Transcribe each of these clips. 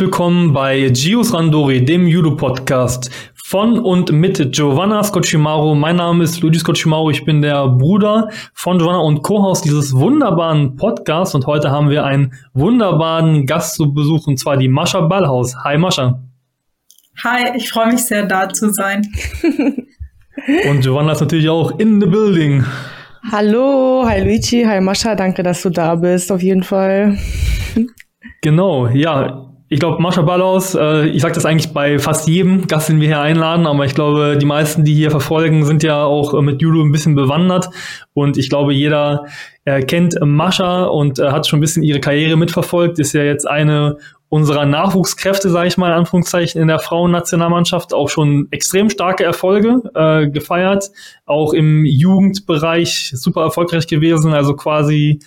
willkommen bei Gios Randori, dem Judo-Podcast von und mit Giovanna Scocimaro. Mein Name ist Luigi Scocimaro, ich bin der Bruder von Giovanna und Co-Host dieses wunderbaren Podcasts und heute haben wir einen wunderbaren Gast zu Besuch und zwar die Mascha Ballhaus. Hi Mascha. Hi, ich freue mich sehr da zu sein. und Giovanna ist natürlich auch in the building. Hallo, hi Luigi, hi Mascha, danke, dass du da bist, auf jeden Fall. Genau, ja. Ich glaube, Mascha Ballaus, äh, ich sage das eigentlich bei fast jedem Gast, den wir hier einladen, aber ich glaube, die meisten, die hier verfolgen, sind ja auch äh, mit Judo ein bisschen bewandert. Und ich glaube, jeder äh, kennt Mascha und äh, hat schon ein bisschen ihre Karriere mitverfolgt, ist ja jetzt eine unserer Nachwuchskräfte, sage ich mal in Anführungszeichen, in der Frauennationalmannschaft. Auch schon extrem starke Erfolge äh, gefeiert, auch im Jugendbereich super erfolgreich gewesen, also quasi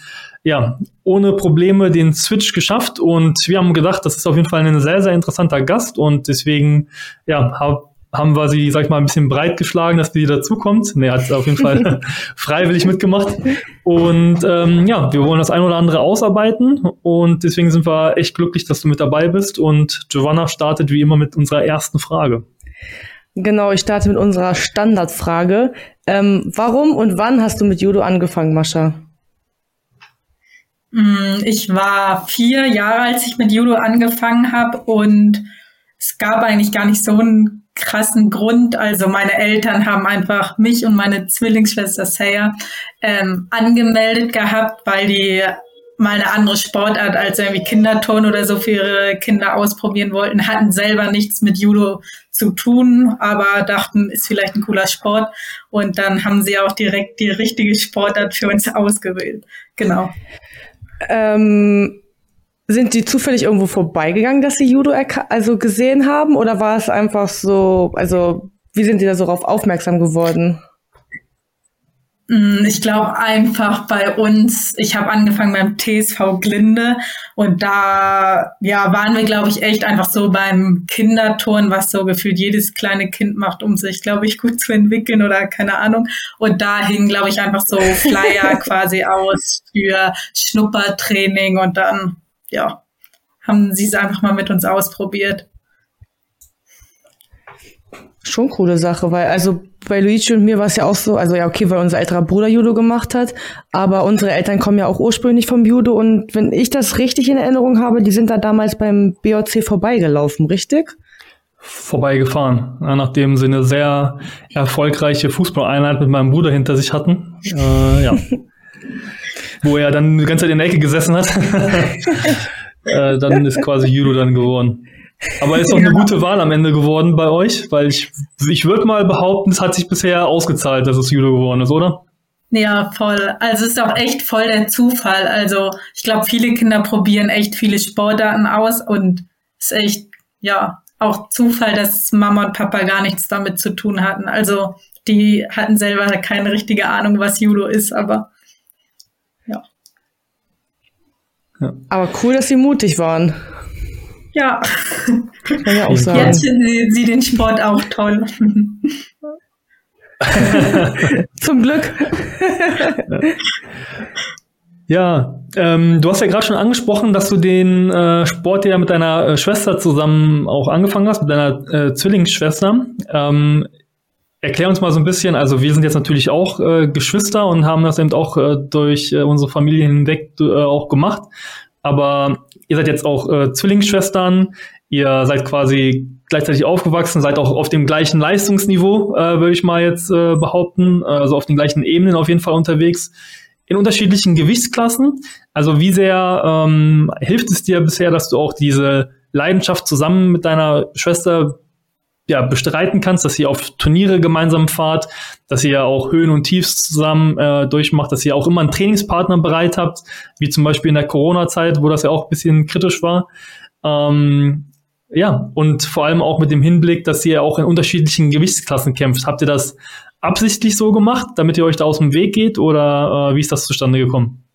ja ohne Probleme den Switch geschafft und wir haben gedacht, das ist auf jeden Fall ein sehr sehr interessanter Gast und deswegen ja hab, haben wir sie, sag ich mal, ein bisschen breit geschlagen, dass die dazukommt. Ne, hat auf jeden Fall freiwillig mitgemacht. Und ähm, ja, wir wollen das ein oder andere ausarbeiten und deswegen sind wir echt glücklich, dass du mit dabei bist. Und Giovanna startet wie immer mit unserer ersten Frage. Genau, ich starte mit unserer Standardfrage. Ähm, warum und wann hast du mit Judo angefangen, Mascha? Mm, ich war vier Jahre, als ich mit Judo angefangen habe und es gab eigentlich gar nicht so einen krassen Grund. Also meine Eltern haben einfach mich und meine Zwillingsschwester Saya ähm, angemeldet gehabt, weil die mal eine andere Sportart als irgendwie Kinderturn oder so für ihre Kinder ausprobieren wollten, hatten selber nichts mit Judo zu tun, aber dachten, ist vielleicht ein cooler Sport. Und dann haben sie auch direkt die richtige Sportart für uns ausgewählt. Genau. Ähm, sind die zufällig irgendwo vorbeigegangen, dass sie Judo also gesehen haben? Oder war es einfach so, also wie sind die da so darauf aufmerksam geworden? Mm, ich glaube einfach bei uns, ich habe angefangen beim TSV Glinde und da ja waren wir, glaube ich, echt einfach so beim Kinderturn, was so gefühlt jedes kleine Kind macht, um sich, glaube ich, gut zu entwickeln oder keine Ahnung. Und da hingen, glaube ich, einfach so Flyer quasi aus für Schnuppertraining und dann ja, haben sie es einfach mal mit uns ausprobiert. Schon coole Sache, weil also bei Luigi und mir war es ja auch so, also ja okay, weil unser älterer Bruder Judo gemacht hat, aber unsere Eltern kommen ja auch ursprünglich vom Judo und wenn ich das richtig in Erinnerung habe, die sind da damals beim BOC vorbeigelaufen, richtig? Vorbeigefahren, nachdem sie eine sehr erfolgreiche Fußballeinheit mit meinem Bruder hinter sich hatten. Äh, ja. wo er dann die ganze Zeit in der Ecke gesessen hat. äh, dann ist quasi Judo dann geworden. Aber ist auch eine gute Wahl am Ende geworden bei euch, weil ich, ich würde mal behaupten, es hat sich bisher ausgezahlt, dass es Judo geworden ist, oder? Ja, voll. Also es ist auch echt voll der Zufall. Also ich glaube, viele Kinder probieren echt viele Sportarten aus und es ist echt, ja, auch Zufall, dass Mama und Papa gar nichts damit zu tun hatten. Also die hatten selber keine richtige Ahnung, was Judo ist, aber Ja. Aber cool, dass sie mutig waren. Ja. Kann ja auch sagen. Jetzt finden sie den Sport auch toll. Zum Glück. ja, ähm, du hast ja gerade schon angesprochen, dass du den äh, Sport ja mit deiner äh, Schwester zusammen auch angefangen hast, mit deiner äh, Zwillingsschwester. Ähm, Erklär uns mal so ein bisschen, also wir sind jetzt natürlich auch äh, Geschwister und haben das eben auch äh, durch äh, unsere Familie hinweg äh, auch gemacht. Aber ihr seid jetzt auch äh, Zwillingsschwestern, ihr seid quasi gleichzeitig aufgewachsen, seid auch auf dem gleichen Leistungsniveau, äh, würde ich mal jetzt äh, behaupten, also auf den gleichen Ebenen auf jeden Fall unterwegs. In unterschiedlichen Gewichtsklassen. Also wie sehr ähm, hilft es dir bisher, dass du auch diese Leidenschaft zusammen mit deiner Schwester ja, bestreiten kannst, dass ihr auf Turniere gemeinsam fahrt, dass ihr auch Höhen und Tiefs zusammen äh, durchmacht, dass ihr auch immer einen Trainingspartner bereit habt, wie zum Beispiel in der Corona-Zeit, wo das ja auch ein bisschen kritisch war. Ähm, ja, und vor allem auch mit dem Hinblick, dass ihr auch in unterschiedlichen Gewichtsklassen kämpft. Habt ihr das absichtlich so gemacht, damit ihr euch da aus dem Weg geht oder äh, wie ist das zustande gekommen?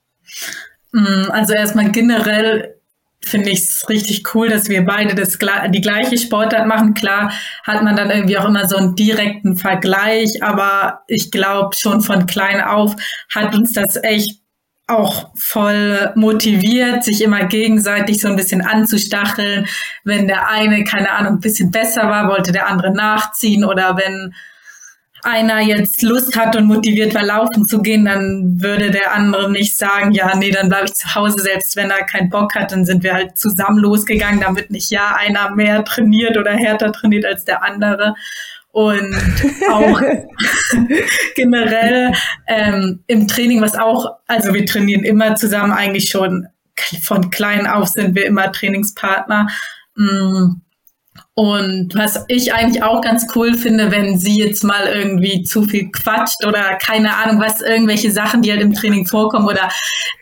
Mm, also erstmal generell finde ich es richtig cool, dass wir beide das, die gleiche Sportart machen. Klar hat man dann irgendwie auch immer so einen direkten Vergleich, aber ich glaube schon von klein auf hat uns das echt auch voll motiviert, sich immer gegenseitig so ein bisschen anzustacheln. Wenn der eine, keine Ahnung, ein bisschen besser war, wollte der andere nachziehen oder wenn einer jetzt Lust hat und motiviert war, laufen zu gehen, dann würde der andere nicht sagen, ja, nee, dann bleibe ich zu Hause, selbst wenn er keinen Bock hat, dann sind wir halt zusammen losgegangen, damit nicht ja einer mehr trainiert oder härter trainiert als der andere. Und auch generell ähm, im Training, was auch, also wir trainieren immer zusammen, eigentlich schon von klein auf sind wir immer Trainingspartner. Mm und was ich eigentlich auch ganz cool finde, wenn sie jetzt mal irgendwie zu viel quatscht oder keine Ahnung, was irgendwelche Sachen, die halt im Training vorkommen oder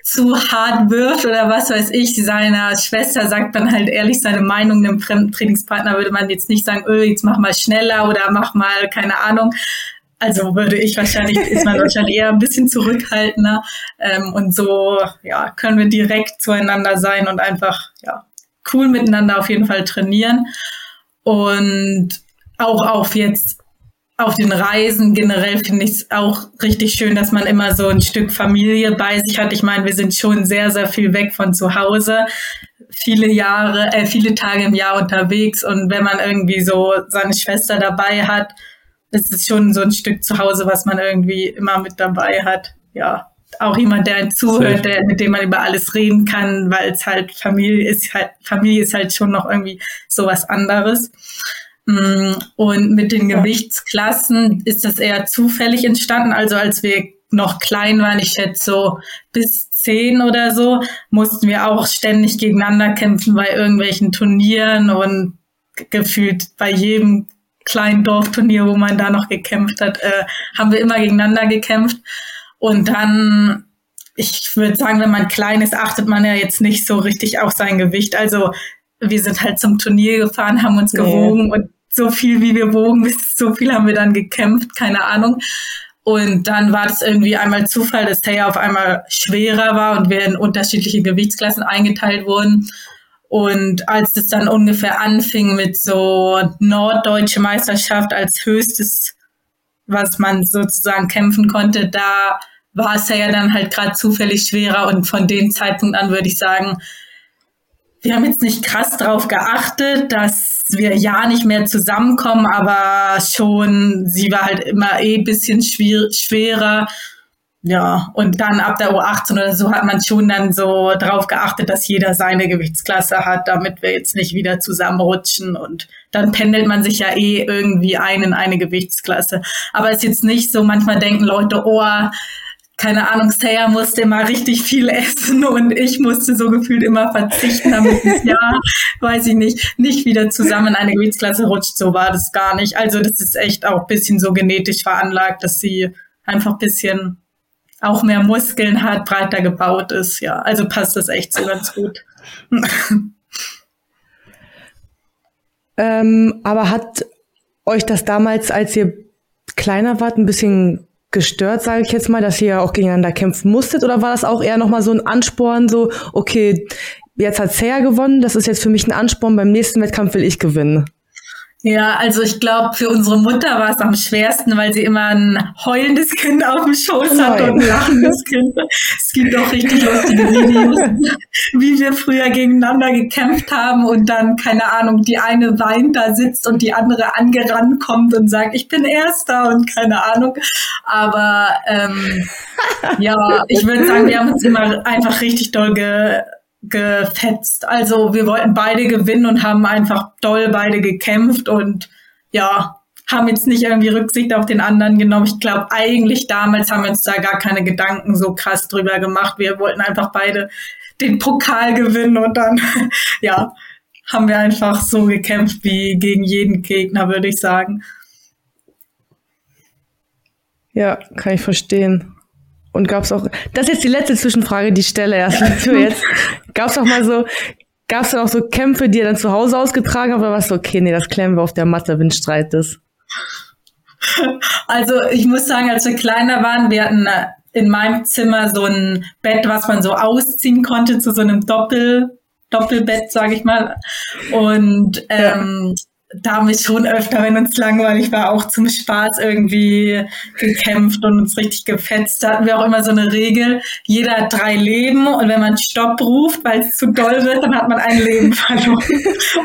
zu hart wirft oder was weiß ich, seiner Schwester sagt dann halt ehrlich seine Meinung einem fremden Trainingspartner, würde man jetzt nicht sagen, öh, jetzt mach mal schneller oder mach mal, keine Ahnung. Also würde ich wahrscheinlich, ist man wahrscheinlich eher ein bisschen zurückhaltender. Ähm, und so, ja, können wir direkt zueinander sein und einfach, ja, cool miteinander auf jeden Fall trainieren. Und auch auf jetzt auf den Reisen generell finde ich es auch richtig schön, dass man immer so ein Stück Familie bei sich hat. Ich meine, wir sind schon sehr, sehr viel weg von zu Hause, viele Jahre, äh, viele Tage im Jahr unterwegs. Und wenn man irgendwie so seine Schwester dabei hat, ist es schon so ein Stück zu Hause, was man irgendwie immer mit dabei hat. Ja, auch jemand, der zuhört, der, mit dem man über alles reden kann, weil es halt Familie ist halt, Familie ist halt schon noch irgendwie sowas anderes. Mm, und mit den Gewichtsklassen ist das eher zufällig entstanden. Also als wir noch klein waren, ich schätze so bis zehn oder so, mussten wir auch ständig gegeneinander kämpfen bei irgendwelchen Turnieren und gefühlt bei jedem kleinen Dorfturnier, wo man da noch gekämpft hat, äh, haben wir immer gegeneinander gekämpft. Und dann, ich würde sagen, wenn man klein ist, achtet man ja jetzt nicht so richtig auf sein Gewicht. Also wir sind halt zum Turnier gefahren, haben uns gewogen und so viel wie wir wogen, so viel haben wir dann gekämpft, keine Ahnung. Und dann war das irgendwie einmal Zufall, dass Taya auf einmal schwerer war und wir in unterschiedliche Gewichtsklassen eingeteilt wurden. Und als es dann ungefähr anfing mit so norddeutsche Meisterschaft als höchstes was man sozusagen kämpfen konnte, da war es ja dann halt gerade zufällig schwerer. Und von dem Zeitpunkt an würde ich sagen, wir haben jetzt nicht krass darauf geachtet, dass wir ja nicht mehr zusammenkommen, aber schon, sie war halt immer eh bisschen schwer, schwerer ja, und dann ab der U18 oder so hat man schon dann so drauf geachtet, dass jeder seine Gewichtsklasse hat, damit wir jetzt nicht wieder zusammenrutschen und dann pendelt man sich ja eh irgendwie ein in eine Gewichtsklasse. Aber es ist jetzt nicht so, manchmal denken Leute, oh, keine Ahnung, Saya musste immer richtig viel essen und ich musste so gefühlt immer verzichten, damit es ja, weiß ich nicht, nicht wieder zusammen in eine Gewichtsklasse rutscht. So war das gar nicht. Also das ist echt auch bisschen so genetisch veranlagt, dass sie einfach bisschen auch mehr Muskeln hat, breiter gebaut ist. Ja, also passt das echt so ganz gut. ähm, aber hat euch das damals, als ihr kleiner wart, ein bisschen gestört, sage ich jetzt mal, dass ihr auch gegeneinander kämpfen musstet? Oder war das auch eher nochmal so ein Ansporn, so, okay, jetzt hat Seya gewonnen, das ist jetzt für mich ein Ansporn, beim nächsten Wettkampf will ich gewinnen? Ja, also ich glaube, für unsere Mutter war es am schwersten, weil sie immer ein heulendes Kind auf dem Schoß hat und ein lachendes Kind. Es gibt auch richtig lustige Videos, wie wir früher gegeneinander gekämpft haben und dann, keine Ahnung, die eine weint da sitzt und die andere angerannt kommt und sagt, ich bin Erster und keine Ahnung. Aber ähm, ja, ich würde sagen, wir haben uns immer einfach richtig doll ge gefetzt. Also wir wollten beide gewinnen und haben einfach doll beide gekämpft und ja, haben jetzt nicht irgendwie Rücksicht auf den anderen genommen. Ich glaube, eigentlich damals haben wir uns da gar keine Gedanken so krass drüber gemacht. Wir wollten einfach beide den Pokal gewinnen und dann, ja, haben wir einfach so gekämpft wie gegen jeden Gegner, würde ich sagen. Ja, kann ich verstehen. Und gab es auch, das ist jetzt die letzte Zwischenfrage, die ich stelle erst für jetzt. Gab es auch mal so, gab es dann auch so Kämpfe, die ihr dann zu Hause ausgetragen habt, oder was so, okay, nee, das klären wir auf der Matte, wenn Streit ist? Also ich muss sagen, als wir kleiner waren, wir hatten äh, in meinem Zimmer so ein Bett, was man so ausziehen konnte zu so einem Doppel, Doppelbett, sage ich mal. Und ähm, ja da haben wir schon öfter, wenn uns langweilig war, auch zum Spaß irgendwie gekämpft und uns richtig gefetzt. Da hatten wir auch immer so eine Regel, jeder hat drei Leben und wenn man Stopp ruft, weil es zu doll wird, dann hat man ein Leben verloren.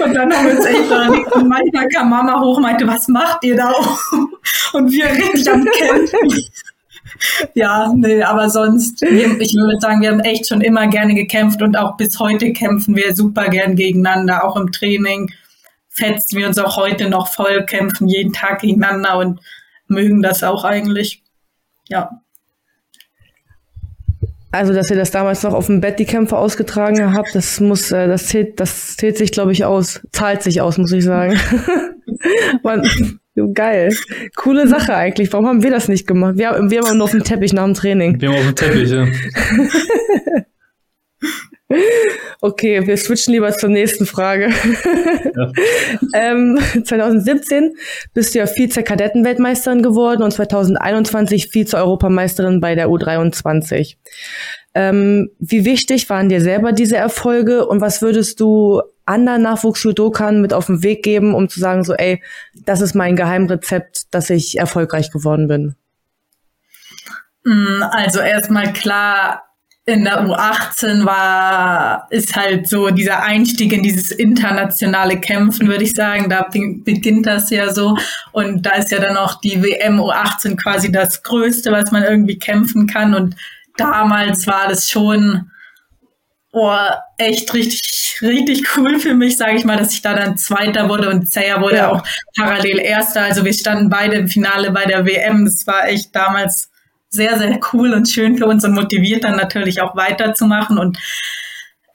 Und dann haben wir uns echt daran und manchmal kam Mama hoch und meinte, was macht ihr da? Und wir richtig am Kämpfen. Ja, nee, aber sonst, ich würde sagen, wir haben echt schon immer gerne gekämpft und auch bis heute kämpfen wir super gern gegeneinander, auch im Training fetzen wir uns auch heute noch voll, kämpfen jeden Tag gegeneinander und mögen das auch eigentlich. Ja. Also, dass ihr das damals noch auf dem Bett die Kämpfe ausgetragen habt, das muss, äh, das zählt, das zählt sich, glaube ich, aus, zahlt sich aus, muss ich sagen. Man, geil. Coole Sache eigentlich. Warum haben wir das nicht gemacht? Wir, wir haben nur auf dem Teppich nach dem Training. Wir haben auf dem Teppich, ja. Okay, wir switchen lieber zur nächsten Frage. Ja. ähm, 2017 bist du ja Vize-Kadettenweltmeisterin geworden und 2021 Vize-Europameisterin bei der U23. Ähm, wie wichtig waren dir selber diese Erfolge und was würdest du anderen Nachwuchs-Judokern mit auf den Weg geben, um zu sagen, so, ey, das ist mein Geheimrezept, dass ich erfolgreich geworden bin? Mm, also erstmal klar, in der U18 war, ist halt so dieser Einstieg in dieses internationale Kämpfen, würde ich sagen. Da beginnt das ja so. Und da ist ja dann auch die WM U18 quasi das Größte, was man irgendwie kämpfen kann. Und damals war das schon oh, echt richtig, richtig cool für mich, sage ich mal, dass ich da dann Zweiter wurde und Zeyer wurde ja. auch parallel Erster. Also wir standen beide im Finale bei der WM. Das war echt damals sehr, sehr cool und schön für uns und motiviert dann natürlich auch weiterzumachen. Und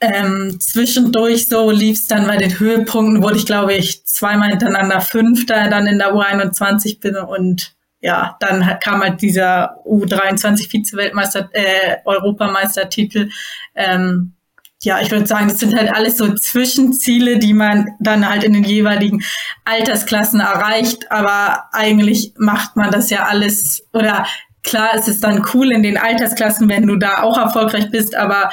ähm, zwischendurch so lief es dann bei den Höhepunkten, wurde ich, glaube ich, zweimal hintereinander Fünfter dann in der U21 bin und ja, dann kam halt dieser U23 Vize-Weltmeister, äh, Europameistertitel. Ähm, ja, ich würde sagen, das sind halt alles so Zwischenziele, die man dann halt in den jeweiligen Altersklassen erreicht. Aber eigentlich macht man das ja alles oder klar ist es dann cool in den Altersklassen, wenn du da auch erfolgreich bist, aber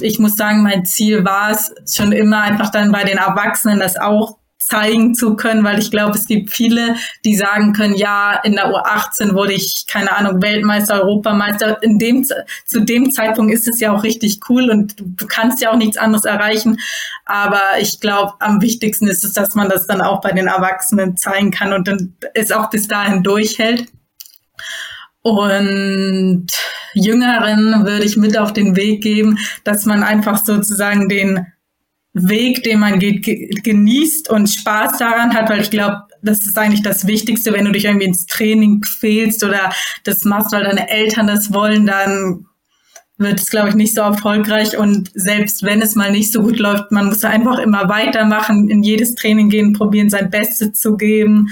ich, muss sagen, mein Ziel war es schon immer einfach dann bei den Erwachsenen das auch zeigen zu können, weil ich glaube, es gibt viele, die sagen können, ja, in der U18 wurde ich, keine Ahnung, Weltmeister, Europameister. In dem, zu dem Zeitpunkt ist es ja auch richtig cool und du kannst ja auch nichts anderes erreichen. Aber ich glaube, am wichtigsten ist es, dass man das dann auch bei den Erwachsenen zeigen kann und dann es auch bis dahin durchhält. Und Jüngeren würde ich mit auf den Weg geben, dass man einfach sozusagen den Weg, den man geht, genießt und Spaß daran hat, weil ich glaube, das ist eigentlich das Wichtigste, wenn du dich irgendwie ins Training quälst oder das machst, weil deine Eltern das wollen, dann wird es, glaube ich, nicht so erfolgreich. Und selbst wenn es mal nicht so gut läuft, man muss einfach immer weitermachen, in jedes Training gehen, probieren, sein Bestes zu geben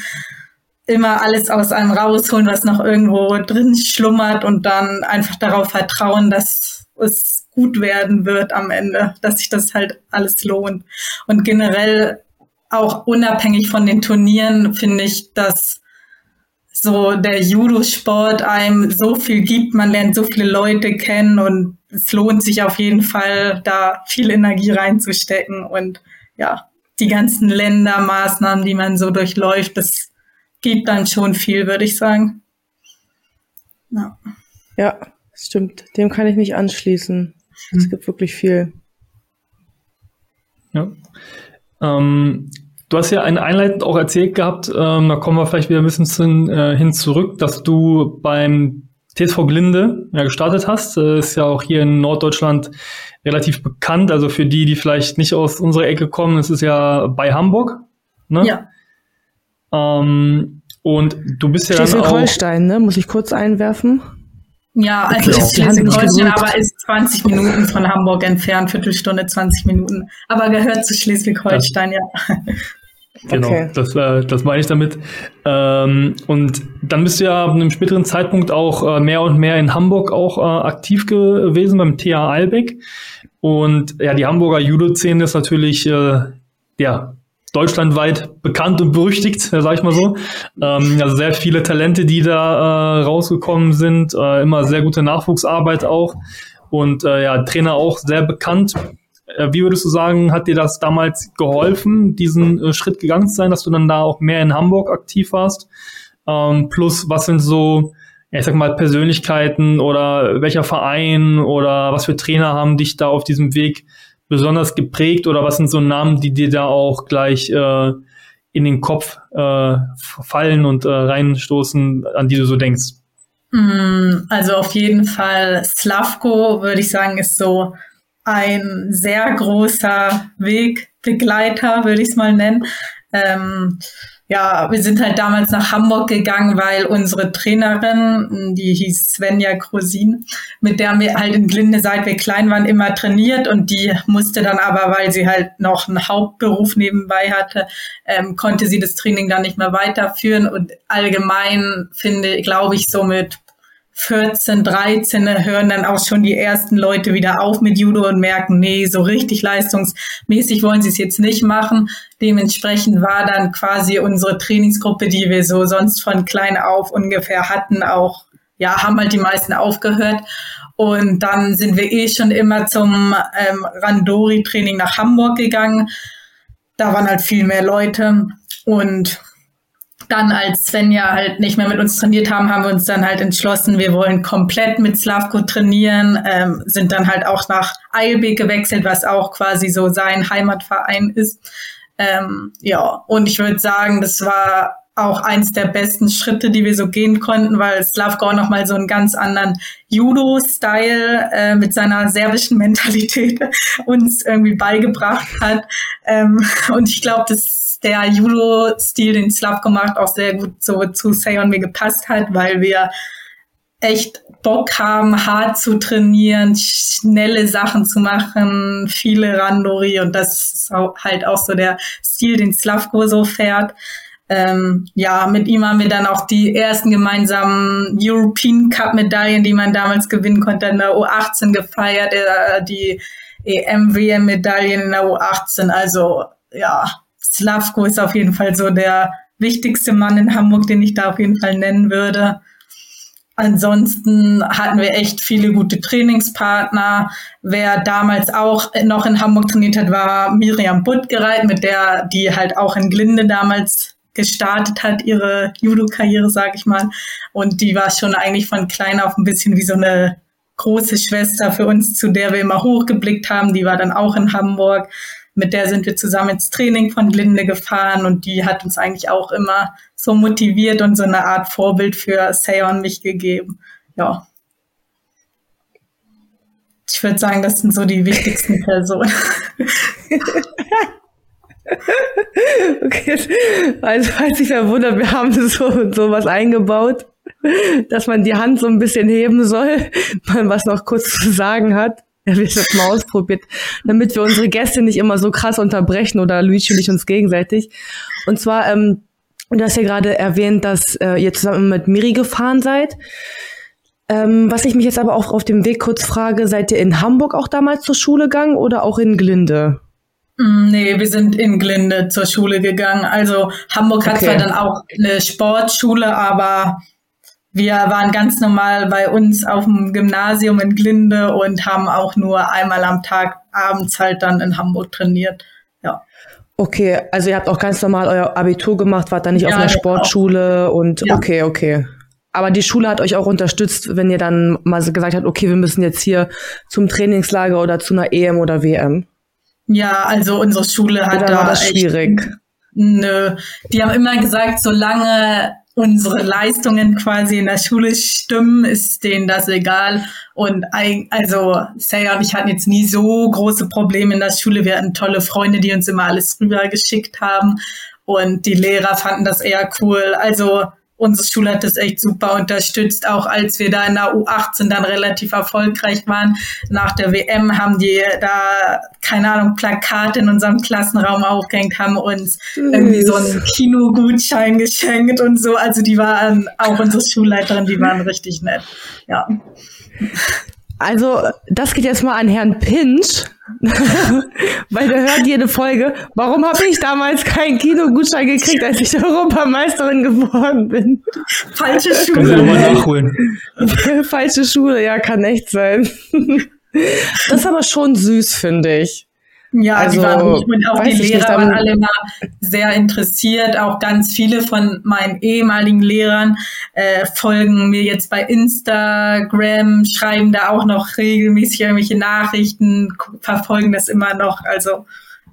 immer alles aus einem rausholen, was noch irgendwo drin schlummert und dann einfach darauf vertrauen, dass es gut werden wird am Ende, dass sich das halt alles lohnt. Und generell auch unabhängig von den Turnieren finde ich, dass so der Judo-Sport einem so viel gibt, man lernt so viele Leute kennen und es lohnt sich auf jeden Fall, da viel Energie reinzustecken und ja, die ganzen Ländermaßnahmen, die man so durchläuft, das gibt dann schon viel, würde ich sagen. Ja. ja, stimmt. Dem kann ich mich anschließen. Mhm. Es gibt wirklich viel. Ja. Ähm, du hast ja eine einleitend auch erzählt gehabt, ähm, da kommen wir vielleicht wieder ein bisschen zu, äh, hin zurück, dass du beim TSV Glinde ja, gestartet hast. Ist ja auch hier in Norddeutschland relativ bekannt. Also für die, die vielleicht nicht aus unserer Ecke kommen, es ist ja bei Hamburg. Ne? Ja. Ähm, und du bist ja dann auch... Schleswig-Holstein, ne? Muss ich kurz einwerfen? Ja, also okay. ist Schleswig-Holstein, aber ist 20 Minuten von Hamburg entfernt, Viertelstunde, 20 Minuten. Aber gehört zu Schleswig-Holstein, ja. Genau, okay. das, äh, das meine ich damit. Ähm, und dann bist du ja ab einem späteren Zeitpunkt auch äh, mehr und mehr in Hamburg auch äh, aktiv gewesen beim TA Albeck. Und ja, die Hamburger Judo-Szene ist natürlich äh, ja deutschlandweit bekannt und berüchtigt, sag ich mal so. Ähm, also sehr viele Talente, die da äh, rausgekommen sind, äh, immer sehr gute Nachwuchsarbeit auch und äh, ja, Trainer auch sehr bekannt. Äh, wie würdest du sagen, hat dir das damals geholfen, diesen äh, Schritt gegangen zu sein, dass du dann da auch mehr in Hamburg aktiv warst? Ähm, plus, was sind so, ich sag mal, Persönlichkeiten oder welcher Verein oder was für Trainer haben dich da auf diesem Weg besonders geprägt oder was sind so Namen, die dir da auch gleich äh, in den Kopf äh, fallen und äh, reinstoßen, an die du so denkst? Mm, also auf jeden Fall Slavko, würde ich sagen, ist so ein sehr großer Wegbegleiter, würde ich es mal nennen. Ähm, ja, wir sind halt damals nach Hamburg gegangen, weil unsere Trainerin, die hieß Svenja Krosin, mit der wir halt in Glinde, seit wir klein waren, immer trainiert. Und die musste dann aber, weil sie halt noch einen Hauptberuf nebenbei hatte, ähm, konnte sie das Training dann nicht mehr weiterführen. Und allgemein finde, glaube ich, somit 14, 13 hören dann auch schon die ersten Leute wieder auf mit Judo und merken, nee, so richtig leistungsmäßig wollen sie es jetzt nicht machen. Dementsprechend war dann quasi unsere Trainingsgruppe, die wir so sonst von klein auf ungefähr hatten, auch, ja, haben halt die meisten aufgehört. Und dann sind wir eh schon immer zum ähm, Randori-Training nach Hamburg gegangen. Da waren halt viel mehr Leute. Und dann, als Svenja halt nicht mehr mit uns trainiert haben, haben wir uns dann halt entschlossen, wir wollen komplett mit Slavko trainieren, ähm, sind dann halt auch nach Eilbeek gewechselt, was auch quasi so sein Heimatverein ist. Ähm, ja, und ich würde sagen, das war auch eins der besten Schritte, die wir so gehen konnten, weil Slavko auch nochmal so einen ganz anderen Judo-Style äh, mit seiner serbischen Mentalität uns irgendwie beigebracht hat. Ähm, und ich glaube, das der Judo-Stil, den Slav gemacht, auch sehr gut so zu Say on Me gepasst hat, weil wir echt Bock haben, hart zu trainieren, schnelle Sachen zu machen, viele Randori und das ist halt auch so der Stil, den Slavko so fährt. Ähm, ja, mit ihm haben wir dann auch die ersten gemeinsamen European Cup Medaillen, die man damals gewinnen konnte, in der U18 gefeiert, äh, die EM-WM Medaillen in der U18. Also ja, Slavko ist auf jeden Fall so der wichtigste Mann in Hamburg, den ich da auf jeden Fall nennen würde. Ansonsten hatten wir echt viele gute Trainingspartner. Wer damals auch noch in Hamburg trainiert hat, war Miriam Buttgereit, mit der die halt auch in Glinde damals gestartet hat, ihre Judo-Karriere, sag ich mal. Und die war schon eigentlich von klein auf ein bisschen wie so eine große Schwester für uns, zu der wir immer hochgeblickt haben. Die war dann auch in Hamburg mit der sind wir zusammen ins Training von Glinde gefahren und die hat uns eigentlich auch immer so motiviert und so eine Art Vorbild für und mich gegeben. Ja. Ich würde sagen, das sind so die wichtigsten Personen. okay, also falls sich verwundert, wir haben so, so was eingebaut, dass man die Hand so ein bisschen heben soll, man was noch kurz zu sagen hat. Ja, wir haben mal ausprobiert, damit wir unsere Gäste nicht immer so krass unterbrechen oder Luigi und ich uns gegenseitig. Und zwar, ähm, du hast ja gerade erwähnt, dass äh, ihr zusammen mit Miri gefahren seid. Ähm, was ich mich jetzt aber auch auf dem Weg kurz frage, seid ihr in Hamburg auch damals zur Schule gegangen oder auch in Glinde? Mm, nee, wir sind in Glinde zur Schule gegangen. Also Hamburg hat zwar dann auch eine Sportschule, aber wir waren ganz normal bei uns auf dem Gymnasium in Glinde und haben auch nur einmal am Tag abends halt dann in Hamburg trainiert. Ja. Okay, also ihr habt auch ganz normal euer Abitur gemacht, wart dann nicht ja, auf einer genau. Sportschule und ja. okay, okay. Aber die Schule hat euch auch unterstützt, wenn ihr dann mal gesagt habt, okay, wir müssen jetzt hier zum Trainingslager oder zu einer EM oder WM. Ja, also unsere Schule hat oder da war das schwierig. Nö, die haben immer gesagt, solange unsere Leistungen quasi in der Schule stimmen, ist denen das egal. Und also Saya und ich hatten jetzt nie so große Probleme in der Schule. Wir hatten tolle Freunde, die uns immer alles rübergeschickt haben. Und die Lehrer fanden das eher cool. Also unsere Schule hat das echt super unterstützt, auch als wir da in der U18 dann relativ erfolgreich waren. Nach der WM haben die da, keine Ahnung, Plakate in unserem Klassenraum aufgehängt, haben uns irgendwie so einen Kinogutschein geschenkt und so. Also die waren, auch unsere Schulleiterin, die waren richtig nett. Ja. Also, das geht jetzt mal an Herrn Pinch, weil der hört jede Folge. Warum habe ich damals keinen Kinogutschein gekriegt, als ich Europameisterin geworden bin? Falsche Schule. Können Sie nochmal nachholen. Falsche Schule, ja, kann echt sein. das ist aber schon süß, finde ich. Ja, also, die waren und auch die Lehrer nicht, waren alle mal sehr interessiert. Auch ganz viele von meinen ehemaligen Lehrern äh, folgen mir jetzt bei Instagram, schreiben da auch noch regelmäßig irgendwelche Nachrichten, verfolgen das immer noch. Also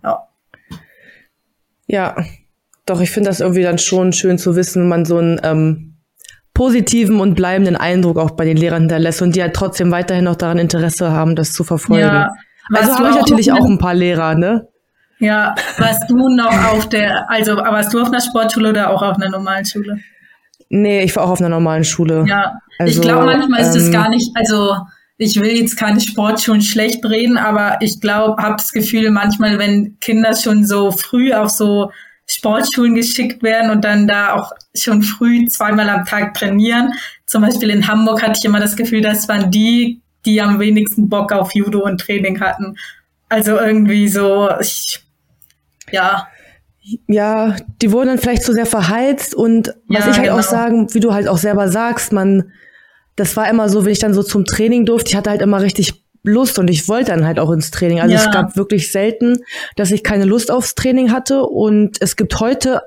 ja. Ja, doch, ich finde das irgendwie dann schon schön zu wissen, wenn man so einen ähm, positiven und bleibenden Eindruck auch bei den Lehrern hinterlässt und die halt trotzdem weiterhin noch daran Interesse haben, das zu verfolgen. Ja. Also habe ich natürlich auch ein paar Lehrer, ne? Ja, warst du noch auf der, also warst du auf einer Sportschule oder auch auf einer normalen Schule? Nee, ich war auch auf einer normalen Schule. Ja, also, ich glaube, manchmal ist es ähm, gar nicht, also ich will jetzt keine Sportschulen schlecht reden, aber ich glaube, habe das Gefühl, manchmal, wenn Kinder schon so früh auf so Sportschulen geschickt werden und dann da auch schon früh zweimal am Tag trainieren. Zum Beispiel in Hamburg hatte ich immer das Gefühl, das waren die die am wenigsten Bock auf Judo und Training hatten. Also irgendwie so, ich, ja. Ja, die wurden dann vielleicht zu sehr verheizt und was ja, ich halt genau. auch sagen, wie du halt auch selber sagst, man, das war immer so, wenn ich dann so zum Training durfte, ich hatte halt immer richtig Lust und ich wollte dann halt auch ins Training. Also ja. es gab wirklich selten, dass ich keine Lust aufs Training hatte und es gibt heute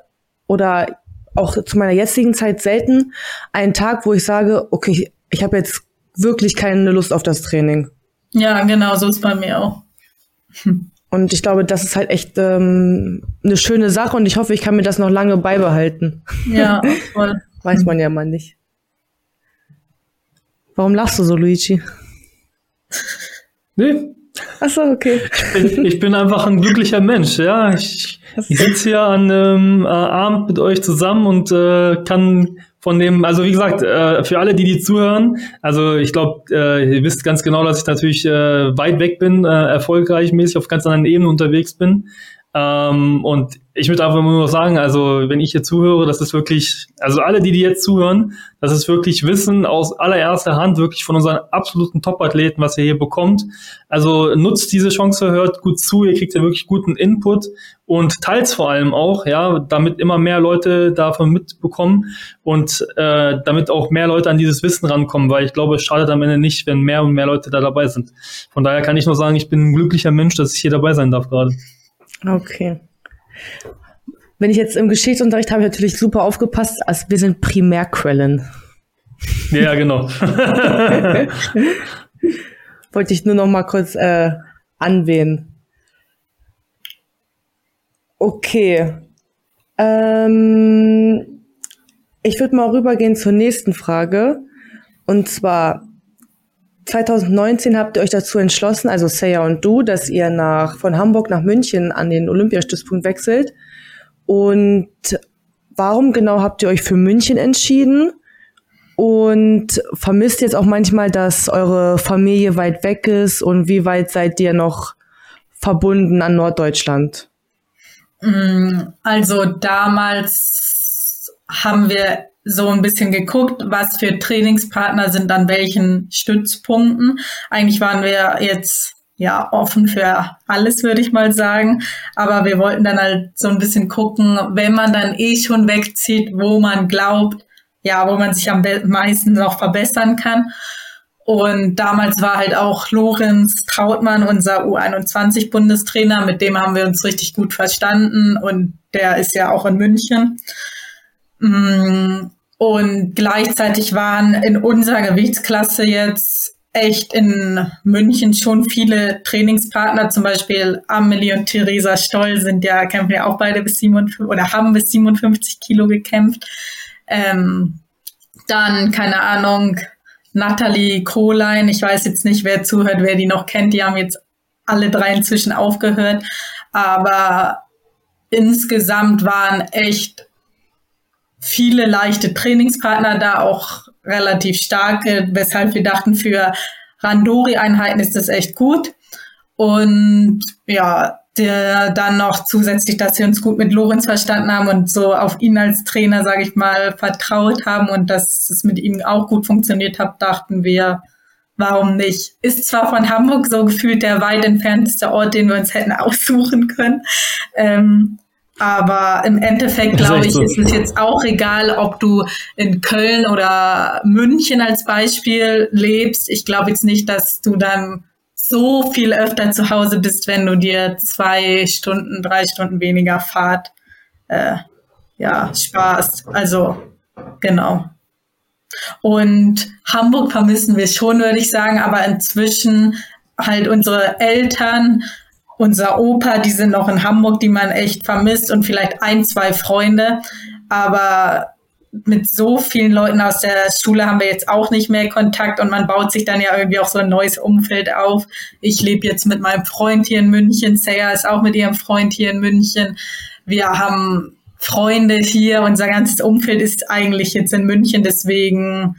oder auch zu meiner jetzigen Zeit selten einen Tag, wo ich sage, okay, ich habe jetzt wirklich keine Lust auf das Training. Ja, genau, so ist bei mir auch. Und ich glaube, das ist halt echt ähm, eine schöne Sache und ich hoffe, ich kann mir das noch lange beibehalten. Ja, voll. Weiß man ja mal nicht. Warum lachst du so, Luigi? Nee. Achso, okay. Ich bin, ich bin einfach ein glücklicher Mensch, ja. Ich, ich sitze hier an einem äh, Abend mit euch zusammen und äh, kann von dem, also wie gesagt, äh, für alle, die die zuhören, also ich glaube, äh, ihr wisst ganz genau, dass ich natürlich äh, weit weg bin, äh, erfolgreich mäßig auf ganz anderen Ebenen unterwegs bin. Ähm, und ich würde einfach nur noch sagen, also wenn ich hier zuhöre, das ist wirklich, also alle, die die jetzt zuhören, das ist wirklich Wissen aus allererster Hand, wirklich von unseren absoluten Top-Athleten, was ihr hier bekommt. Also nutzt diese Chance, hört gut zu, ihr kriegt ja wirklich guten Input und teilt vor allem auch, ja, damit immer mehr Leute davon mitbekommen und äh, damit auch mehr Leute an dieses Wissen rankommen, weil ich glaube, es schadet am Ende nicht, wenn mehr und mehr Leute da dabei sind. Von daher kann ich nur sagen, ich bin ein glücklicher Mensch, dass ich hier dabei sein darf gerade. Okay. Wenn ich jetzt im Geschichtsunterricht habe, ich natürlich super aufgepasst, also wir sind Primärquellen. Ja, genau. Wollte ich nur noch mal kurz äh, anwählen. Okay. Ähm, ich würde mal rübergehen zur nächsten Frage. Und zwar, 2019 habt ihr euch dazu entschlossen, also Seya und du, dass ihr nach, von Hamburg nach München an den Olympiastützpunkt wechselt. Und warum genau habt ihr euch für München entschieden? Und vermisst jetzt auch manchmal, dass eure Familie weit weg ist und wie weit seid ihr noch verbunden an Norddeutschland? Mm, also damals haben wir so ein bisschen geguckt, was für Trainingspartner sind an welchen Stützpunkten. Eigentlich waren wir jetzt ja offen für alles, würde ich mal sagen. Aber wir wollten dann halt so ein bisschen gucken, wenn man dann eh schon wegzieht, wo man glaubt, ja, wo man sich am meisten auch verbessern kann. Und damals war halt auch Lorenz Trautmann unser U21-Bundestrainer, mit dem haben wir uns richtig gut verstanden und der ist ja auch in München. Und gleichzeitig waren in unserer Gewichtsklasse jetzt echt in München schon viele Trainingspartner, zum Beispiel Amelie und Theresa Stoll sind ja, kämpfen ja auch beide bis 57 oder haben bis 57 Kilo gekämpft. Ähm, dann, keine Ahnung, Nathalie Kohlein, ich weiß jetzt nicht, wer zuhört, wer die noch kennt, die haben jetzt alle drei inzwischen aufgehört, aber insgesamt waren echt viele leichte Trainingspartner da, auch relativ starke, weshalb wir dachten, für Randori-Einheiten ist das echt gut. Und ja, der dann noch zusätzlich, dass wir uns gut mit Lorenz verstanden haben und so auf ihn als Trainer, sage ich mal, vertraut haben und dass es mit ihm auch gut funktioniert hat, dachten wir, warum nicht? Ist zwar von Hamburg so gefühlt der weit entfernteste Ort, den wir uns hätten aussuchen können. Ähm, aber im Endeffekt, glaube ich, so. ist es jetzt auch egal, ob du in Köln oder München als Beispiel lebst. Ich glaube jetzt nicht, dass du dann so viel öfter zu Hause bist, wenn du dir zwei Stunden, drei Stunden weniger Fahrt äh, ja, sparst. Also genau. Und Hamburg vermissen wir schon, würde ich sagen, aber inzwischen halt unsere Eltern, unser Opa, die sind noch in Hamburg, die man echt vermisst und vielleicht ein, zwei Freunde. Aber mit so vielen Leuten aus der Schule haben wir jetzt auch nicht mehr Kontakt und man baut sich dann ja irgendwie auch so ein neues Umfeld auf. Ich lebe jetzt mit meinem Freund hier in München, Seya ist auch mit ihrem Freund hier in München. Wir haben Freunde hier, unser ganzes Umfeld ist eigentlich jetzt in München, deswegen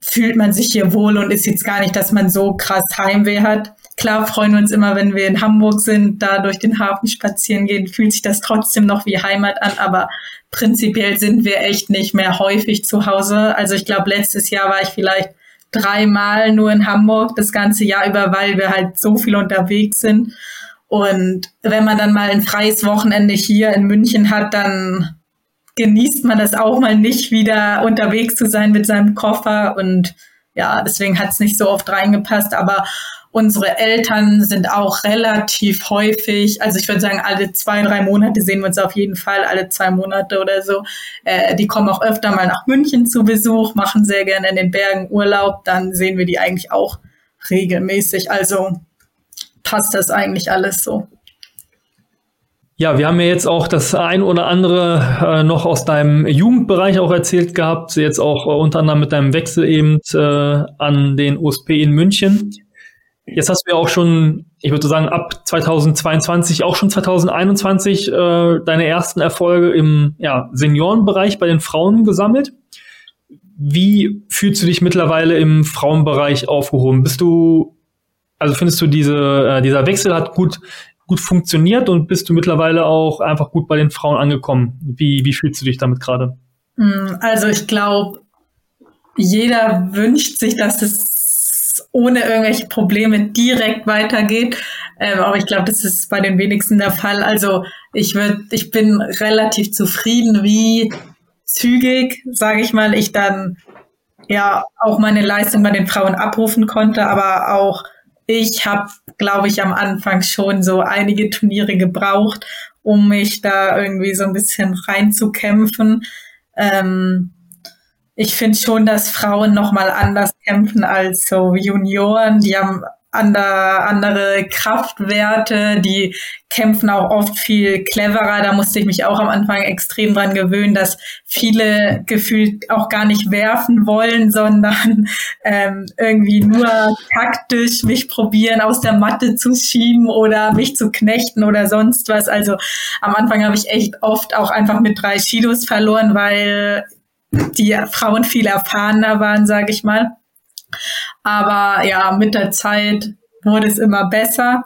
fühlt man sich hier wohl und ist jetzt gar nicht, dass man so krass Heimweh hat. Klar freuen wir uns immer, wenn wir in Hamburg sind, da durch den Hafen spazieren gehen, fühlt sich das trotzdem noch wie Heimat an, aber prinzipiell sind wir echt nicht mehr häufig zu Hause. Also ich glaube, letztes Jahr war ich vielleicht dreimal nur in Hamburg das ganze Jahr über, weil wir halt so viel unterwegs sind. Und wenn man dann mal ein freies Wochenende hier in München hat, dann genießt man das auch mal nicht wieder unterwegs zu sein mit seinem Koffer. Und ja, deswegen hat es nicht so oft reingepasst. Aber unsere Eltern sind auch relativ häufig, also ich würde sagen, alle zwei, drei Monate sehen wir uns auf jeden Fall, alle zwei Monate oder so. Äh, die kommen auch öfter mal nach München zu Besuch, machen sehr gerne in den Bergen Urlaub. Dann sehen wir die eigentlich auch regelmäßig. Also passt das eigentlich alles so. Ja, wir haben ja jetzt auch das ein oder andere äh, noch aus deinem Jugendbereich auch erzählt gehabt, jetzt auch äh, unter anderem mit deinem Wechsel eben äh, an den USP in München. Jetzt hast du ja auch schon, ich würde sagen, ab 2022, auch schon 2021 äh, deine ersten Erfolge im ja, Seniorenbereich bei den Frauen gesammelt. Wie fühlst du dich mittlerweile im Frauenbereich aufgehoben? Bist du also findest du diese, äh, dieser Wechsel hat gut, gut funktioniert und bist du mittlerweile auch einfach gut bei den Frauen angekommen? Wie, wie fühlst du dich damit gerade? Hm, also ich glaube, jeder wünscht sich, dass es ohne irgendwelche Probleme direkt weitergeht. Ähm, aber ich glaube, das ist bei den wenigsten der Fall. Also ich würde, ich bin relativ zufrieden, wie zügig, sage ich mal, ich dann ja auch meine Leistung bei den Frauen abrufen konnte, aber auch ich habe, glaube ich, am Anfang schon so einige Turniere gebraucht, um mich da irgendwie so ein bisschen reinzukämpfen. Ähm, ich finde schon, dass Frauen noch mal anders kämpfen als so Junioren. Die haben andere, andere Kraftwerte, die kämpfen auch oft viel cleverer. Da musste ich mich auch am Anfang extrem dran gewöhnen, dass viele gefühlt auch gar nicht werfen wollen, sondern ähm, irgendwie nur taktisch mich probieren, aus der Matte zu schieben oder mich zu knechten oder sonst was. Also am Anfang habe ich echt oft auch einfach mit drei Kilos verloren, weil die Frauen viel erfahrener waren, sage ich mal. Aber ja, mit der Zeit wurde es immer besser.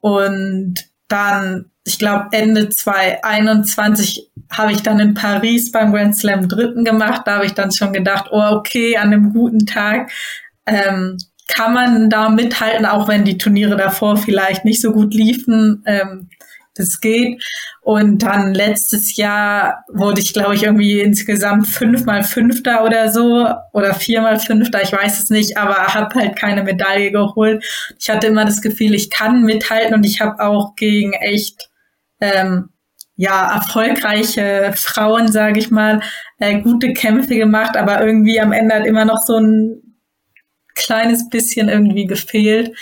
Und dann, ich glaube, Ende 2021 habe ich dann in Paris beim Grand Slam dritten gemacht. Da habe ich dann schon gedacht, oh, okay, an einem guten Tag ähm, kann man da mithalten, auch wenn die Turniere davor vielleicht nicht so gut liefen. Ähm, das geht. Und dann letztes Jahr wurde ich, glaube ich, irgendwie insgesamt fünfmal Fünfter oder so oder viermal Fünfter, ich weiß es nicht, aber habe halt keine Medaille geholt. Ich hatte immer das Gefühl, ich kann mithalten und ich habe auch gegen echt ähm, ja erfolgreiche Frauen, sage ich mal, äh, gute Kämpfe gemacht, aber irgendwie am Ende hat immer noch so ein kleines bisschen irgendwie gefehlt.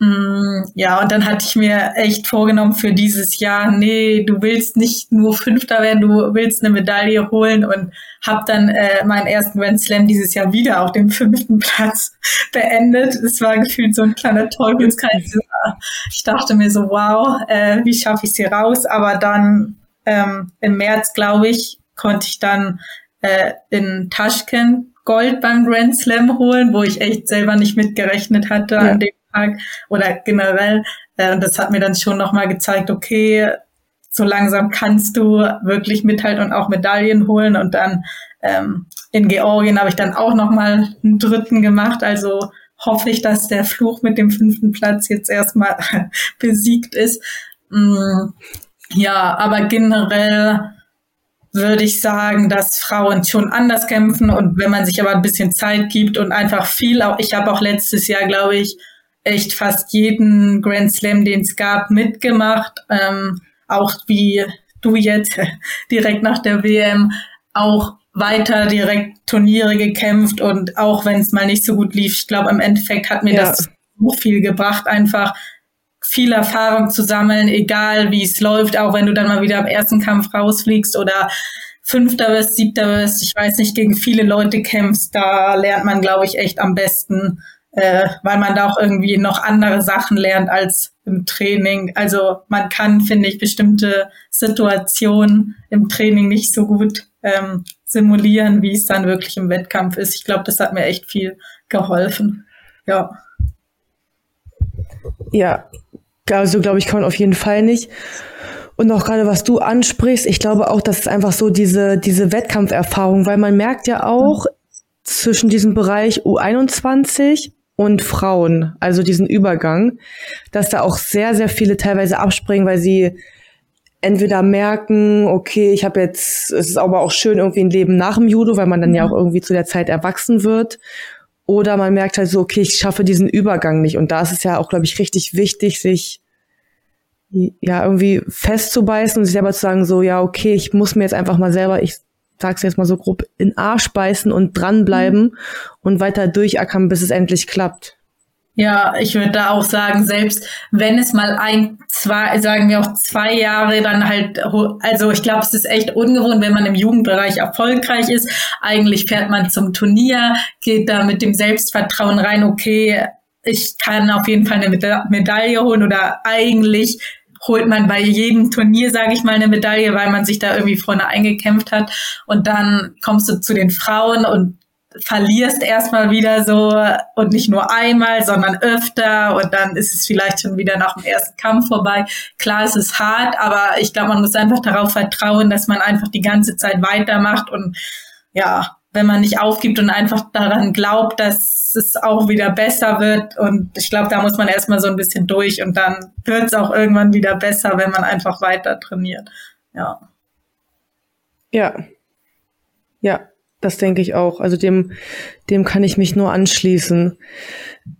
Mm, ja, und dann hatte ich mir echt vorgenommen für dieses Jahr, nee, du willst nicht nur Fünfter werden, du willst eine Medaille holen und habe dann äh, meinen ersten Grand Slam dieses Jahr wieder auf dem fünften Platz beendet. Es war gefühlt so ein kleiner Teufelskreis. Ich dachte mir so, wow, äh, wie schaffe ich es hier raus? Aber dann ähm, im März, glaube ich, konnte ich dann äh, in Taschkent Gold beim Grand Slam holen, wo ich echt selber nicht mitgerechnet hatte ja. an dem Tag oder generell. Äh, und das hat mir dann schon nochmal gezeigt, okay, so langsam kannst du wirklich mithalten und auch Medaillen holen. Und dann ähm, in Georgien habe ich dann auch nochmal einen dritten gemacht. Also hoffe ich, dass der Fluch mit dem fünften Platz jetzt erstmal besiegt ist. Mm, ja, aber generell würde ich sagen, dass Frauen schon anders kämpfen und wenn man sich aber ein bisschen Zeit gibt und einfach viel, auch ich habe auch letztes Jahr, glaube ich, echt fast jeden Grand Slam, den es gab, mitgemacht. Ähm, auch wie du jetzt direkt nach der WM auch weiter direkt Turniere gekämpft und auch wenn es mal nicht so gut lief, ich glaube im Endeffekt hat mir ja. das so viel gebracht, einfach viel Erfahrung zu sammeln, egal wie es läuft, auch wenn du dann mal wieder am ersten Kampf rausfliegst oder Fünfter wirst, Siebter wirst, ich weiß nicht, gegen viele Leute kämpfst, da lernt man, glaube ich, echt am besten, äh, weil man da auch irgendwie noch andere Sachen lernt als im Training. Also man kann, finde ich, bestimmte Situationen im Training nicht so gut ähm, simulieren, wie es dann wirklich im Wettkampf ist. Ich glaube, das hat mir echt viel geholfen. Ja. Ja, also glaube ich, kann man auf jeden Fall nicht. Und auch gerade was du ansprichst, ich glaube auch, das ist einfach so diese, diese Wettkampferfahrung, weil man merkt ja auch zwischen diesem Bereich U21 und Frauen, also diesen Übergang, dass da auch sehr, sehr viele teilweise abspringen, weil sie entweder merken, okay, ich habe jetzt, es ist aber auch schön irgendwie ein Leben nach dem Judo, weil man dann ja auch irgendwie zu der Zeit erwachsen wird. Oder man merkt halt so, okay, ich schaffe diesen Übergang nicht. Und da ist es ja auch, glaube ich, richtig wichtig, sich ja irgendwie festzubeißen und sich selber zu sagen, so, ja, okay, ich muss mir jetzt einfach mal selber, ich sag's jetzt mal so grob, in Arsch beißen und dranbleiben mhm. und weiter durchackern, bis es endlich klappt. Ja, ich würde da auch sagen, selbst wenn es mal ein, zwei, sagen wir auch zwei Jahre dann halt, also ich glaube, es ist echt ungewohnt, wenn man im Jugendbereich erfolgreich ist. Eigentlich fährt man zum Turnier, geht da mit dem Selbstvertrauen rein, okay, ich kann auf jeden Fall eine Meda Medaille holen oder eigentlich holt man bei jedem Turnier, sage ich mal, eine Medaille, weil man sich da irgendwie vorne eingekämpft hat. Und dann kommst du zu den Frauen und verlierst erstmal wieder so und nicht nur einmal, sondern öfter und dann ist es vielleicht schon wieder nach dem ersten Kampf vorbei. Klar, es ist hart, aber ich glaube, man muss einfach darauf vertrauen, dass man einfach die ganze Zeit weitermacht und ja, wenn man nicht aufgibt und einfach daran glaubt, dass es auch wieder besser wird. Und ich glaube, da muss man erstmal so ein bisschen durch und dann wird es auch irgendwann wieder besser, wenn man einfach weiter trainiert. Ja. Ja. Ja, das denke ich auch. Also dem, dem kann ich mich nur anschließen.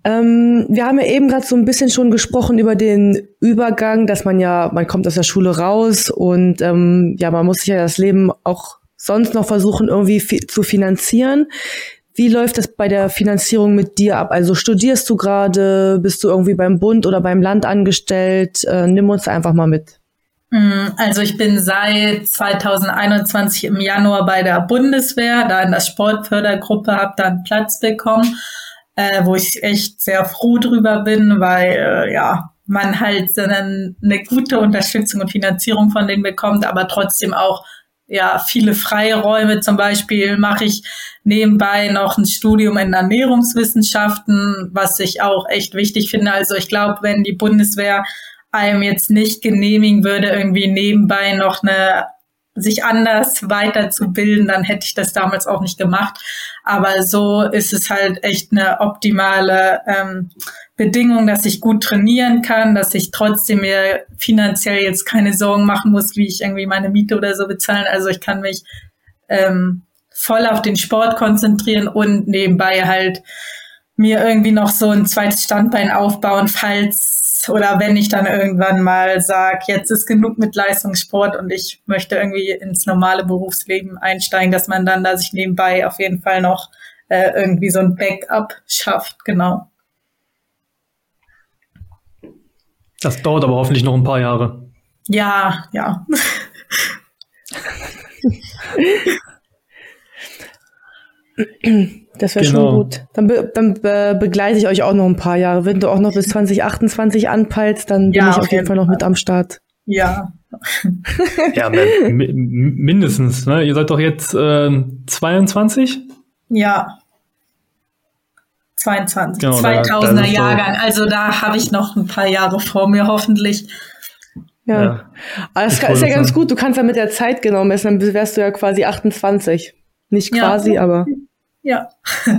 Ähm, wir haben ja eben gerade so ein bisschen schon gesprochen über den Übergang, dass man ja, man kommt aus der Schule raus und ähm, ja, man muss sich ja das Leben auch sonst noch versuchen, irgendwie fi zu finanzieren. Wie läuft das bei der Finanzierung mit dir ab? Also studierst du gerade, bist du irgendwie beim Bund oder beim Land angestellt? Äh, nimm uns einfach mal mit. Mm, also ich bin seit 2021 im Januar bei der Bundeswehr, da in der Sportfördergruppe, habe da einen Platz bekommen, äh, wo ich echt sehr froh drüber bin, weil äh, ja man halt eine, eine gute Unterstützung und Finanzierung von denen bekommt, aber trotzdem auch ja viele Freiräume. Zum Beispiel mache ich nebenbei noch ein Studium in Ernährungswissenschaften, was ich auch echt wichtig finde. Also ich glaube, wenn die Bundeswehr einem jetzt nicht genehmigen würde, irgendwie nebenbei noch eine sich anders weiterzubilden, dann hätte ich das damals auch nicht gemacht. Aber so ist es halt echt eine optimale ähm, Bedingung, dass ich gut trainieren kann, dass ich trotzdem mir finanziell jetzt keine Sorgen machen muss, wie ich irgendwie meine Miete oder so bezahlen. Also ich kann mich ähm, voll auf den Sport konzentrieren und nebenbei halt mir irgendwie noch so ein zweites Standbein aufbauen, falls oder wenn ich dann irgendwann mal sage, jetzt ist genug mit Leistungssport und ich möchte irgendwie ins normale Berufsleben einsteigen, dass man dann da sich nebenbei auf jeden Fall noch äh, irgendwie so ein Backup schafft, genau. Das dauert aber hoffentlich noch ein paar Jahre. Ja, ja. Das wäre genau. schon gut. Dann, be dann be begleite ich euch auch noch ein paar Jahre. Wenn du auch noch bis 2028 anpeilst, dann bin ja, ich auf jeden Fall noch mit am Start. Ja. ja, mindestens. Ne? Ihr seid doch jetzt äh, 22? Ja. 22. Genau, 2000er Jahrgang. Also da habe ich noch ein paar Jahre vor mir hoffentlich. Ja. ja. Aber das ist ja ganz gut. Du kannst ja mit der Zeit genau messen, dann wärst du ja quasi 28. Nicht quasi, ja. aber. Ja.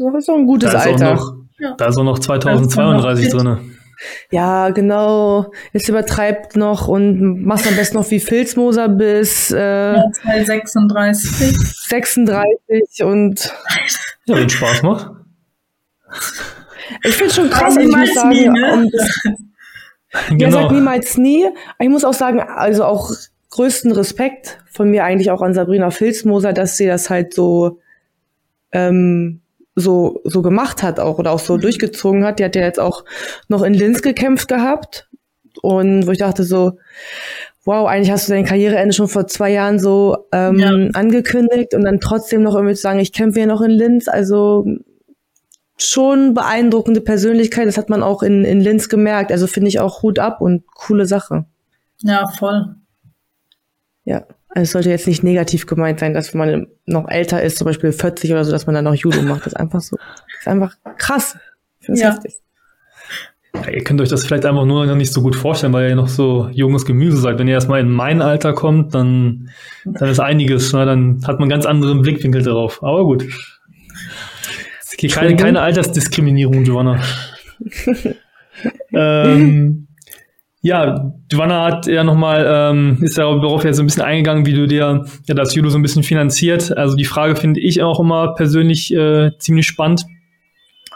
Das ist doch ein gutes da Alter. Noch, ja. Da ist auch noch 2032 drin. Ja, genau. Jetzt übertreibt noch und machst am besten noch wie Filzmoser bis äh, ja, 36. 36 und ja, wenn Spaß macht. Ich finde schon krass, ich muss sagen, nie, ne? um das, genau. Ja, sagt niemals nie. Ich muss auch sagen, also auch größten Respekt von mir eigentlich auch an Sabrina Filzmoser, dass sie das halt so ähm, so so gemacht hat auch oder auch so mhm. durchgezogen hat. Die hat ja jetzt auch noch in Linz gekämpft gehabt und wo ich dachte so, wow, eigentlich hast du dein Karriereende schon vor zwei Jahren so ähm, ja. angekündigt und dann trotzdem noch irgendwie zu sagen, ich kämpfe ja noch in Linz. Also schon beeindruckende Persönlichkeit. Das hat man auch in, in Linz gemerkt. Also finde ich auch Hut ab und coole Sache. Ja, voll. Ja, es sollte jetzt nicht negativ gemeint sein, dass wenn man noch älter ist, zum Beispiel 40 oder so, dass man dann noch Judo macht. Das ist einfach so, das ist einfach krass. Finde ja. heftig. Ja, ihr könnt euch das vielleicht einfach nur noch nicht so gut vorstellen, weil ihr noch so junges Gemüse seid. Wenn ihr erstmal in mein Alter kommt, dann, dann ist einiges, ne? dann hat man einen ganz anderen Blickwinkel darauf. Aber gut. Keine, keine Altersdiskriminierung, Joanna. ähm, ja, Giovanna hat ja nochmal, ähm, ist darauf ja so ein bisschen eingegangen, wie du dir ja, das Judo so ein bisschen finanziert. Also die Frage finde ich auch immer persönlich äh, ziemlich spannend.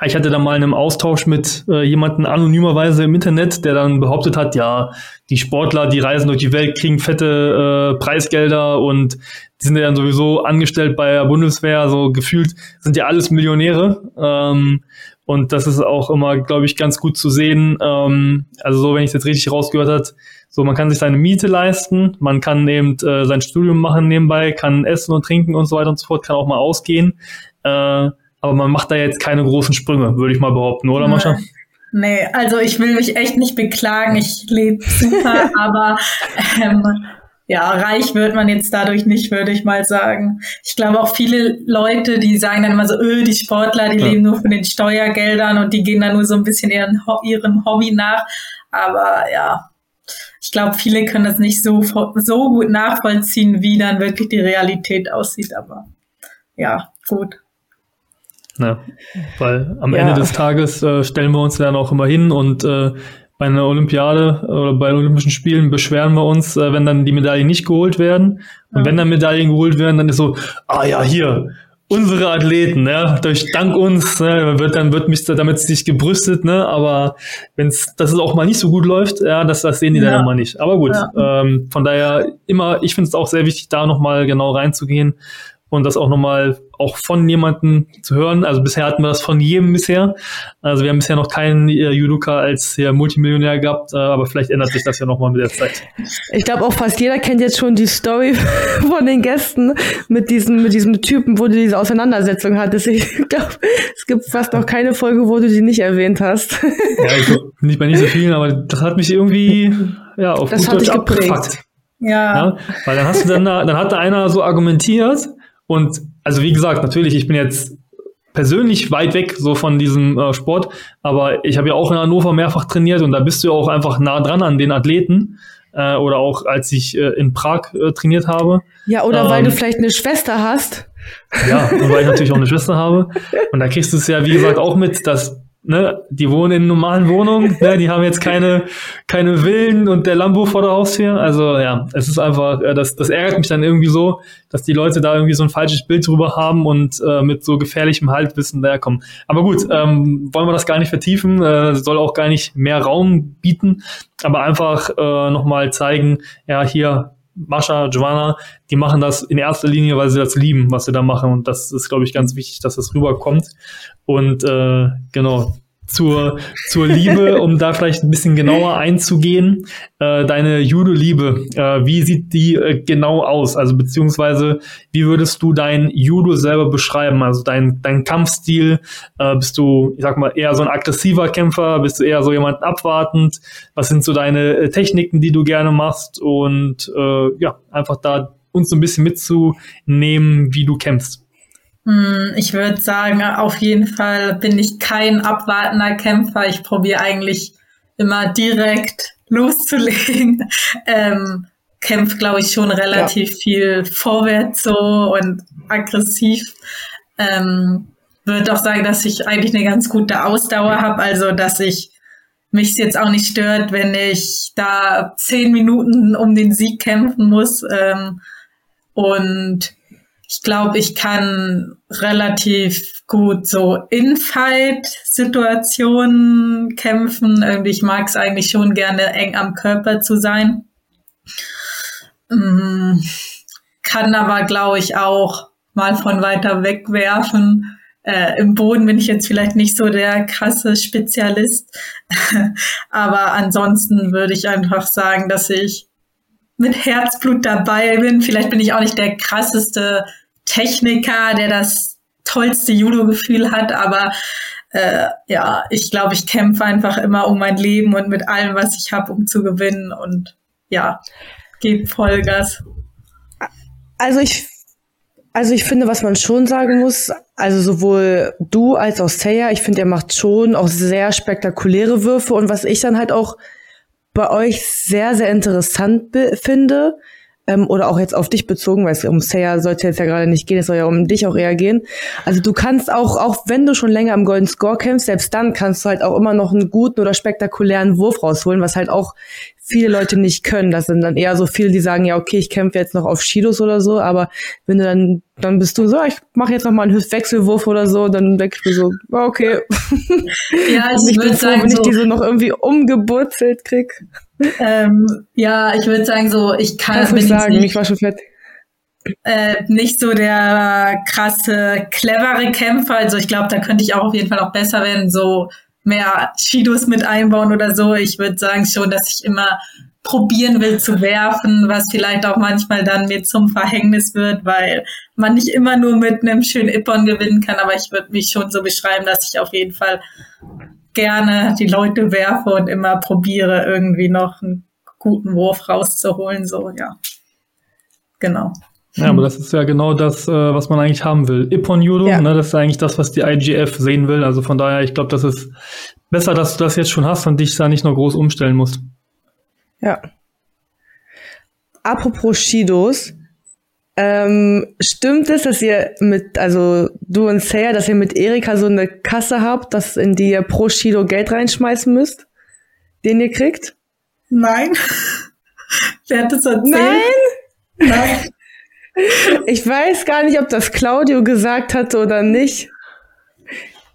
Ich hatte da mal einen Austausch mit äh, jemandem anonymerweise im Internet, der dann behauptet hat, ja, die Sportler, die reisen durch die Welt, kriegen fette äh, Preisgelder und die sind ja dann sowieso angestellt bei der Bundeswehr, so gefühlt sind ja alles Millionäre. Ähm, und das ist auch immer, glaube ich, ganz gut zu sehen. Ähm, also so, wenn ich es jetzt richtig rausgehört hat, so man kann sich seine Miete leisten, man kann eben äh, sein Studium machen nebenbei, kann essen und trinken und so weiter und so fort, kann auch mal ausgehen. Äh, aber man macht da jetzt keine großen Sprünge, würde ich mal behaupten, oder Mascha? Nee, also ich will mich echt nicht beklagen, ich lebe super, aber ähm, ja, reich wird man jetzt dadurch nicht, würde ich mal sagen. Ich glaube auch viele Leute, die sagen dann immer so, öh, die Sportler, die ja. leben nur von den Steuergeldern und die gehen dann nur so ein bisschen ihren, ihrem Hobby nach. Aber ja, ich glaube, viele können das nicht so, so gut nachvollziehen, wie dann wirklich die Realität aussieht. Aber ja, gut. Ja, weil am ja. Ende des Tages äh, stellen wir uns dann auch immer hin und äh, bei einer Olympiade oder bei Olympischen Spielen beschweren wir uns, äh, wenn dann die Medaillen nicht geholt werden. Und ja. wenn dann Medaillen geholt werden, dann ist so, ah ja, hier, unsere Athleten, ja, durch dank uns, ne, wird dann wird mich damit sich gebrüstet, ne, aber wenn's, dass es auch mal nicht so gut läuft, ja, das, das sehen die ja. dann immer nicht. Aber gut, ja. ähm, von daher immer, ich finde es auch sehr wichtig, da nochmal genau reinzugehen, und das auch nochmal auch von jemandem zu hören. Also bisher hatten wir das von jedem bisher. Also wir haben bisher noch keinen äh, Judoka als ja, Multimillionär gehabt, äh, aber vielleicht ändert sich das ja nochmal mit der Zeit. Ich glaube auch fast jeder kennt jetzt schon die Story von den Gästen mit diesem, mit diesem Typen, wo du diese Auseinandersetzung hattest. Ich glaube, es gibt fast noch keine Folge, wo du die nicht erwähnt hast. ja, ich glaub, nicht bei nicht so vielen, aber das hat mich irgendwie ja, auf das gut Deutsch abgefuckt. Ja. ja. Weil dann hast du dann, dann hat da einer so argumentiert, und also wie gesagt, natürlich, ich bin jetzt persönlich weit weg so von diesem äh, Sport, aber ich habe ja auch in Hannover mehrfach trainiert und da bist du ja auch einfach nah dran an den Athleten äh, oder auch als ich äh, in Prag äh, trainiert habe. Ja, oder ähm, weil du vielleicht eine Schwester hast. Ja, und weil ich natürlich auch eine Schwester habe. Und da kriegst du es ja, wie gesagt, auch mit, dass ne, die wohnen in normalen Wohnungen, ne, die haben jetzt keine, keine Villen und der Lambo vor der Haustür. Also ja, es ist einfach, äh, das, das ärgert mich dann irgendwie so, dass die Leute da irgendwie so ein falsches Bild drüber haben und äh, mit so gefährlichem Halbwissen daherkommen. Aber gut, ähm, wollen wir das gar nicht vertiefen, äh, soll auch gar nicht mehr Raum bieten, aber einfach äh, nochmal zeigen, ja, hier Mascha, Joanna, die machen das in erster Linie, weil sie das lieben, was sie da machen. Und das ist, glaube ich, ganz wichtig, dass das rüberkommt. Und äh, genau, zur, zur Liebe, um da vielleicht ein bisschen genauer einzugehen. Äh, deine Judo-Liebe, äh, wie sieht die äh, genau aus? Also beziehungsweise, wie würdest du dein Judo selber beschreiben? Also dein, dein Kampfstil, äh, bist du, ich sag mal, eher so ein aggressiver Kämpfer? Bist du eher so jemand abwartend? Was sind so deine äh, Techniken, die du gerne machst? Und äh, ja, einfach da uns so ein bisschen mitzunehmen, wie du kämpfst. Hm, ich würde sagen, auf jeden Fall bin ich kein abwartender Kämpfer. Ich probiere eigentlich immer direkt loszulegen. Ähm, kämpft, glaube ich, schon relativ ja. viel vorwärts so und aggressiv. Ähm, würde auch sagen, dass ich eigentlich eine ganz gute Ausdauer habe, also dass ich mich jetzt auch nicht stört, wenn ich da zehn Minuten um den Sieg kämpfen muss. Ähm, und ich glaube, ich kann relativ gut so In-Fight-Situationen kämpfen. Irgendwie, ich mag es eigentlich schon gerne eng am Körper zu sein. Mm, kann aber, glaube ich, auch mal von weiter weg werfen. Äh, Im Boden bin ich jetzt vielleicht nicht so der krasse Spezialist, aber ansonsten würde ich einfach sagen, dass ich mit Herzblut dabei bin. Vielleicht bin ich auch nicht der krasseste Techniker, der das tollste Judo-Gefühl hat, aber äh, ja, ich glaube, ich kämpfe einfach immer um mein Leben und mit allem, was ich habe, um zu gewinnen und ja, gebe Vollgas. Also ich, also ich finde, was man schon sagen muss, also sowohl du als auch Seiya, ich finde, ihr macht schon auch sehr spektakuläre Würfe und was ich dann halt auch bei euch sehr, sehr interessant finde, ähm, oder auch jetzt auf dich bezogen, weil es um Saya sollte jetzt ja gerade nicht gehen, es soll ja um dich auch eher gehen. Also du kannst auch, auch wenn du schon länger am Golden Score kämpfst, selbst dann kannst du halt auch immer noch einen guten oder spektakulären Wurf rausholen, was halt auch viele Leute nicht können. Das sind dann eher so viele, die sagen, ja, okay, ich kämpfe jetzt noch auf Shidos oder so, aber wenn du dann, dann bist du so, ich mache jetzt noch mal einen Wechselwurf oder so, dann denke ich mir so, okay. Ja, also ich würde sagen, wenn ich so diese noch irgendwie umgeburzelt krieg. Ähm, ja, ich würde sagen so, ich kann. Kannst nicht sagen, nicht, ich war schon fertig. Äh, nicht so der krasse, clevere Kämpfer. Also ich glaube, da könnte ich auch auf jeden Fall noch besser werden. So mehr Shidos mit einbauen oder so. Ich würde sagen schon, dass ich immer probieren will zu werfen, was vielleicht auch manchmal dann mir zum Verhängnis wird, weil man nicht immer nur mit einem schönen Ippon gewinnen kann, aber ich würde mich schon so beschreiben, dass ich auf jeden Fall gerne die Leute werfe und immer probiere, irgendwie noch einen guten Wurf rauszuholen, so, ja. Genau. Ja, aber das ist ja genau das, äh, was man eigentlich haben will. Ippon Judo, ja. ne, das ist eigentlich das, was die IGF sehen will. Also von daher, ich glaube, das ist besser, dass du das jetzt schon hast und dich da nicht noch groß umstellen musst. Ja. Apropos Shidos, ähm, stimmt es, dass ihr mit, also du und Saya, dass ihr mit Erika so eine Kasse habt, dass in die ihr pro Shido Geld reinschmeißen müsst, den ihr kriegt? Nein. Wer hat das erzählt? Nein? Nein. Ich weiß gar nicht, ob das Claudio gesagt hatte oder nicht.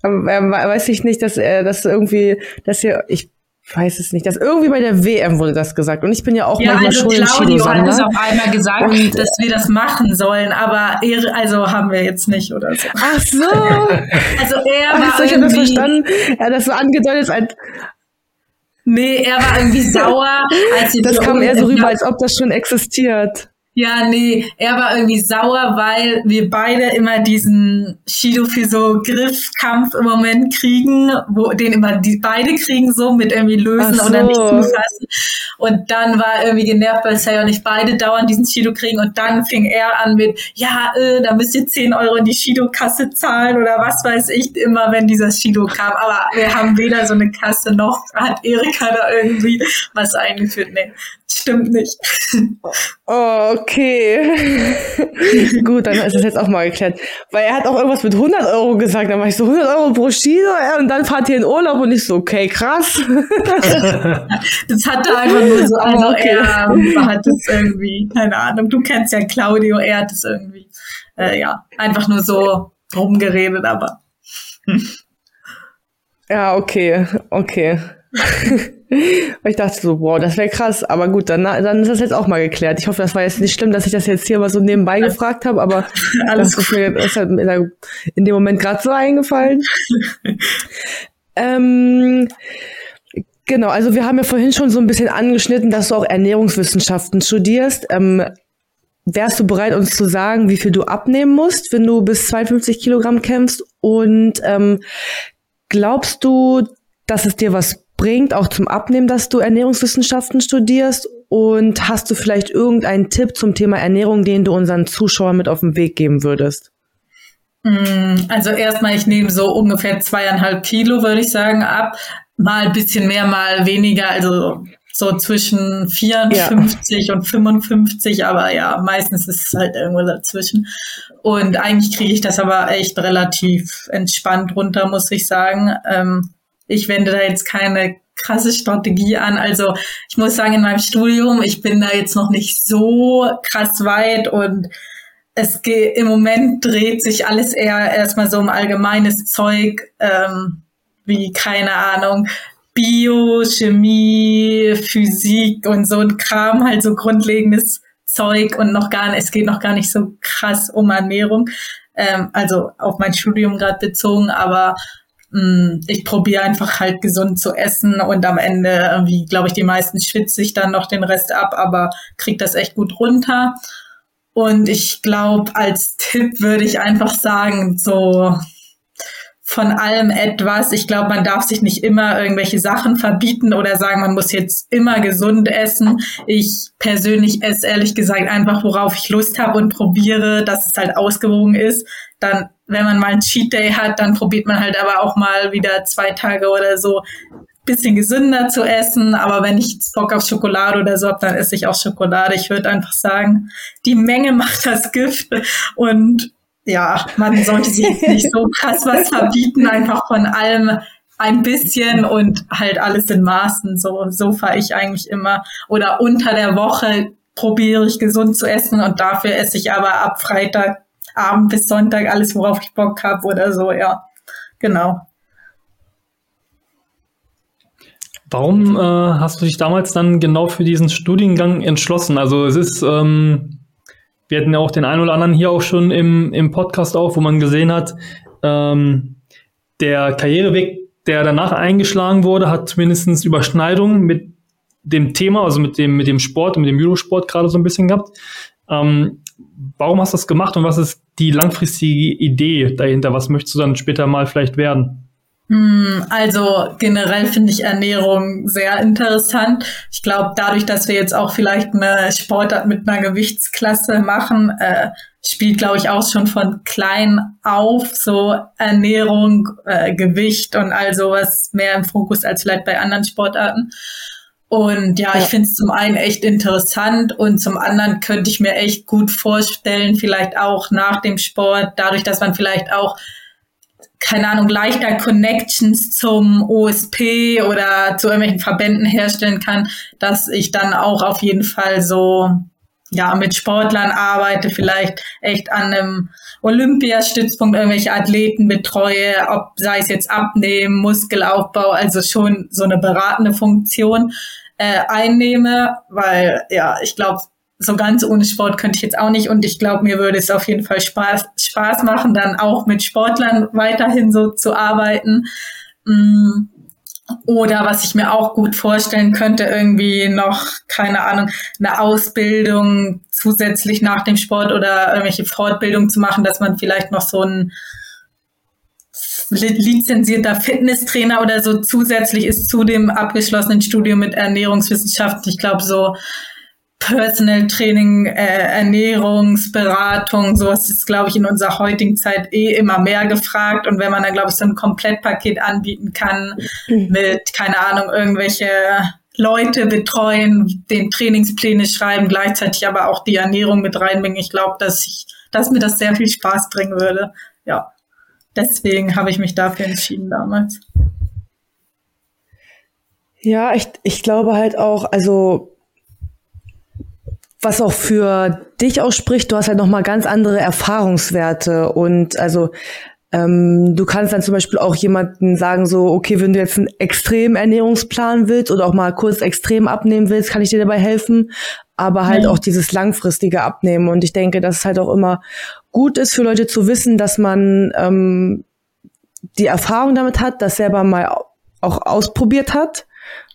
Aber äh, weiß ich nicht, dass er das irgendwie, dass ihr, ich weiß es nicht, dass irgendwie bei der WM wurde das gesagt. Und ich bin ja auch ja, manchmal also schon Claudio hat es auf einmal gesagt, und, dass wir das machen sollen, aber er, also haben wir jetzt nicht oder so. Ach so. also er Ach, war so, ich habe das verstanden. Er hat das so angedeutet als Nee, er war irgendwie sauer, als Das kam eher so rüber, als ob das schon existiert. Ja, nee, er war irgendwie sauer, weil wir beide immer diesen Shido für so Griffkampf im Moment kriegen, wo den immer die beide kriegen so mit irgendwie lösen so. oder nicht zufassen. Und dann war er irgendwie genervt, weil Say und ich beide dauernd diesen Shido kriegen und dann fing er an mit, ja, äh, da müsst ihr 10 Euro in die Shido-Kasse zahlen oder was weiß ich, immer wenn dieser Shido kam. Aber wir haben weder so eine Kasse noch hat Erika da irgendwie was eingeführt. Nee, stimmt nicht. Okay. Gut, dann ist das jetzt auch mal geklärt. Weil er hat auch irgendwas mit 100 Euro gesagt. Dann war ich so 100 Euro pro Shido und dann fahrt ihr in Urlaub und ich so, okay, krass. das hat er einfach nur so, also okay. er hat es irgendwie, keine Ahnung, du kennst ja Claudio, er hat es irgendwie, äh, ja, einfach nur so rumgeredet, aber. ja, okay, okay. ich dachte so, wow, das wäre krass. Aber gut, dann, dann ist das jetzt auch mal geklärt. Ich hoffe, das war jetzt nicht schlimm, dass ich das jetzt hier mal so nebenbei gefragt habe, aber Alles das ist mir ist halt in dem Moment gerade so eingefallen. ähm, genau, also wir haben ja vorhin schon so ein bisschen angeschnitten, dass du auch Ernährungswissenschaften studierst. Ähm, wärst du bereit, uns zu sagen, wie viel du abnehmen musst, wenn du bis 52 Kilogramm kämpfst? Und ähm, glaubst du, dass es dir was bringt, auch zum Abnehmen, dass du Ernährungswissenschaften studierst? Und hast du vielleicht irgendeinen Tipp zum Thema Ernährung, den du unseren Zuschauern mit auf den Weg geben würdest? Hm, also erstmal, ich nehme so ungefähr zweieinhalb Kilo, würde ich sagen, ab. Mal ein bisschen mehr, mal weniger. Also so zwischen 54 ja. und 55, aber ja, meistens ist es halt irgendwo dazwischen. Und eigentlich kriege ich das aber echt relativ entspannt runter, muss ich sagen. Ähm, ich wende da jetzt keine krasse Strategie an. Also ich muss sagen, in meinem Studium, ich bin da jetzt noch nicht so krass weit und es geht, im Moment dreht sich alles eher erstmal so um allgemeines Zeug, ähm, wie, keine Ahnung, Bio, Chemie, Physik und so ein Kram, halt so grundlegendes Zeug und noch gar es geht noch gar nicht so krass um Ernährung, ähm, also auf mein Studium gerade bezogen, aber mh, mm, ich probiere einfach halt gesund zu essen und am Ende, wie glaube ich, die meisten schwitze ich dann noch den Rest ab, aber krieg das echt gut runter. Und ich glaube, als Tipp würde ich einfach sagen, so von allem etwas. Ich glaube, man darf sich nicht immer irgendwelche Sachen verbieten oder sagen, man muss jetzt immer gesund essen. Ich persönlich esse ehrlich gesagt einfach, worauf ich Lust habe und probiere, dass es halt ausgewogen ist. Dann, wenn man mal einen Cheat Day hat, dann probiert man halt aber auch mal wieder zwei Tage oder so bisschen gesünder zu essen. Aber wenn ich Bock auf Schokolade oder so habe, dann esse ich auch Schokolade. Ich würde einfach sagen, die Menge macht das Gift und ja, man sollte sich nicht so krass was verbieten, einfach von allem ein bisschen und halt alles in Maßen. So, so fahre ich eigentlich immer. Oder unter der Woche probiere ich gesund zu essen und dafür esse ich aber ab Freitagabend bis Sonntag alles, worauf ich Bock habe oder so, ja. Genau. Warum äh, hast du dich damals dann genau für diesen Studiengang entschlossen? Also es ist ähm, wir hatten ja auch den einen oder anderen hier auch schon im, im Podcast auf, wo man gesehen hat, ähm, der Karriereweg, der danach eingeschlagen wurde, hat zumindest Überschneidungen mit dem Thema, also mit dem, mit dem Sport, mit dem Judosport gerade so ein bisschen gehabt. Ähm, warum hast du das gemacht und was ist die langfristige Idee dahinter? Was möchtest du dann später mal vielleicht werden? Hm, also generell finde ich Ernährung sehr interessant. Ich glaube, dadurch, dass wir jetzt auch vielleicht eine Sportart mit einer Gewichtsklasse machen, äh, spielt, glaube ich, auch schon von klein auf so Ernährung, äh, Gewicht und all sowas mehr im Fokus als vielleicht bei anderen Sportarten. Und ja, ja. ich finde es zum einen echt interessant und zum anderen könnte ich mir echt gut vorstellen, vielleicht auch nach dem Sport, dadurch, dass man vielleicht auch keine Ahnung, leichter Connections zum OSP oder zu irgendwelchen Verbänden herstellen kann, dass ich dann auch auf jeden Fall so ja mit Sportlern arbeite, vielleicht echt an einem Olympiastützpunkt irgendwelche Athleten betreue, ob sei es jetzt Abnehmen, Muskelaufbau, also schon so eine beratende Funktion äh, einnehme, weil ja, ich glaube, so ganz ohne Sport könnte ich jetzt auch nicht und ich glaube, mir würde es auf jeden Fall Spaß, Spaß machen, dann auch mit Sportlern weiterhin so zu arbeiten. Mm. Oder was ich mir auch gut vorstellen könnte, irgendwie noch, keine Ahnung, eine Ausbildung zusätzlich nach dem Sport oder irgendwelche Fortbildung zu machen, dass man vielleicht noch so ein lizenzierter Fitnesstrainer oder so zusätzlich ist zu dem abgeschlossenen Studium mit Ernährungswissenschaften. Ich glaube, so Personal Training, äh, Ernährungsberatung, sowas ist, glaube ich, in unserer heutigen Zeit eh immer mehr gefragt. Und wenn man dann, glaube ich, so ein Komplettpaket anbieten kann mit, keine Ahnung, irgendwelche Leute betreuen, den Trainingspläne schreiben, gleichzeitig aber auch die Ernährung mit reinbringen. Ich glaube, dass ich, dass mir das sehr viel Spaß bringen würde. Ja. Deswegen habe ich mich dafür entschieden damals. Ja, ich, ich glaube halt auch, also was auch für dich ausspricht, du hast halt nochmal ganz andere Erfahrungswerte und also ähm, du kannst dann zum Beispiel auch jemanden sagen, so, okay, wenn du jetzt einen extremen Ernährungsplan willst oder auch mal kurz extrem abnehmen willst, kann ich dir dabei helfen. Aber halt mhm. auch dieses langfristige Abnehmen. Und ich denke, dass es halt auch immer gut ist für Leute zu wissen, dass man ähm, die Erfahrung damit hat, das selber mal auch ausprobiert hat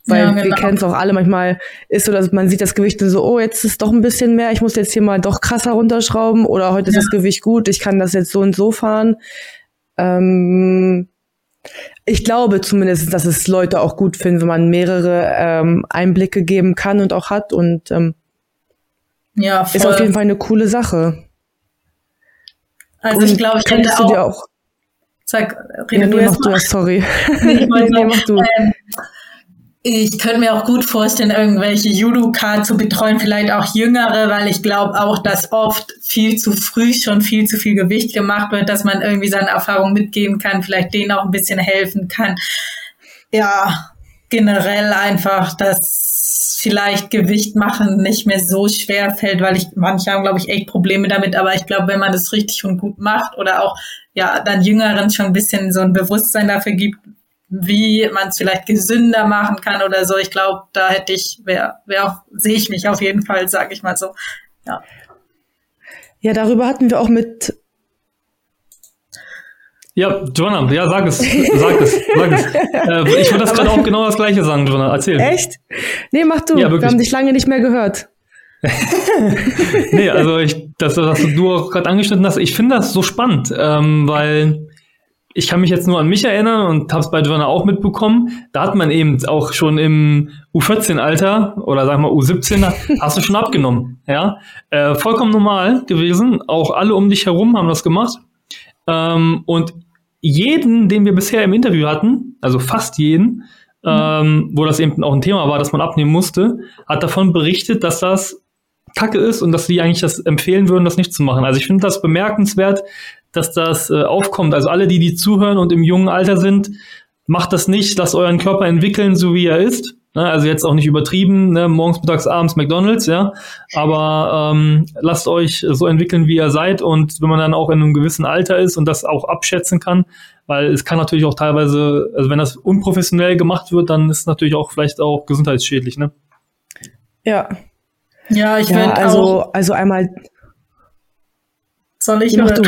weil ja, genau. wir kennen es auch alle, manchmal ist so, dass man sieht das Gewicht so, oh, jetzt ist doch ein bisschen mehr, ich muss jetzt hier mal doch krasser runterschrauben oder heute ja. ist das Gewicht gut, ich kann das jetzt so und so fahren. Ähm, ich glaube zumindest, dass es Leute auch gut finden, wenn man mehrere ähm, Einblicke geben kann und auch hat und ähm, ja, voll. ist auf jeden Fall eine coole Sache. Also und ich glaube, ich hätte auch, auch Sag, rede ja, du nee, mach du, sorry. Nee, nee, mach du. Ähm, ich könnte mir auch gut vorstellen, irgendwelche Judoka zu betreuen, vielleicht auch jüngere, weil ich glaube auch, dass oft viel zu früh schon viel zu viel Gewicht gemacht wird, dass man irgendwie seine Erfahrung mitgeben kann, vielleicht denen auch ein bisschen helfen kann. Ja, generell einfach, dass vielleicht Gewicht machen nicht mehr so schwer fällt, weil ich, manche haben, glaube ich, echt Probleme damit, aber ich glaube, wenn man das richtig und gut macht oder auch, ja, dann Jüngeren schon ein bisschen so ein Bewusstsein dafür gibt, wie man es vielleicht gesünder machen kann oder so, ich glaube, da hätte ich, wer, wer auch, sehe ich mich auf jeden Fall, sage ich mal so, ja. Ja, darüber hatten wir auch mit ja, Joanna, ja, sag es, sag es, sag es. Äh, ich würde das gerade auch genau das Gleiche sagen, Joanna. Erzähl. Echt? Nee, mach du. Ja, wir haben dich lange nicht mehr gehört. nee, also ich, das, was du auch gerade angeschnitten hast, ich finde das so spannend, ähm, weil ich kann mich jetzt nur an mich erinnern und habe es bei Joanna auch mitbekommen. Da hat man eben auch schon im U14-Alter oder sagen wir U17, hast du schon abgenommen. Ja, äh, vollkommen normal gewesen. Auch alle um dich herum haben das gemacht. Ähm, und jeden, den wir bisher im Interview hatten, also fast jeden, mhm. ähm, wo das eben auch ein Thema war, dass man abnehmen musste, hat davon berichtet, dass das Kacke ist und dass sie eigentlich das empfehlen würden, das nicht zu machen. Also ich finde das bemerkenswert, dass das äh, aufkommt. Also alle, die die zuhören und im jungen Alter sind, macht das nicht, lasst euren Körper entwickeln, so wie er ist. Ne, also jetzt auch nicht übertrieben, ne, morgens, mittags, abends McDonalds, ja. Aber ähm, lasst euch so entwickeln, wie ihr seid. Und wenn man dann auch in einem gewissen Alter ist und das auch abschätzen kann, weil es kann natürlich auch teilweise, also wenn das unprofessionell gemacht wird, dann ist es natürlich auch vielleicht auch gesundheitsschädlich, ne? Ja. Ja, ich ja, also, auch also einmal. Soll ich mach du?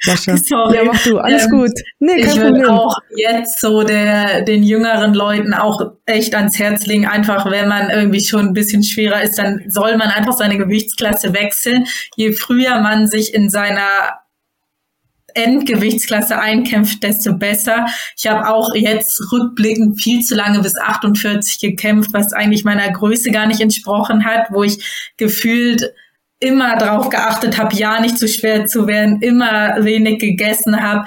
Sascha. Sorry. Ja, mach du, alles ähm, gut. Nee, kein ich würde auch jetzt so der, den jüngeren Leuten auch echt ans Herz legen, einfach wenn man irgendwie schon ein bisschen schwerer ist, dann soll man einfach seine Gewichtsklasse wechseln. Je früher man sich in seiner Endgewichtsklasse einkämpft, desto besser. Ich habe auch jetzt rückblickend viel zu lange bis 48 gekämpft, was eigentlich meiner Größe gar nicht entsprochen hat, wo ich gefühlt immer drauf geachtet habe, ja nicht zu schwer zu werden, immer wenig gegessen habe,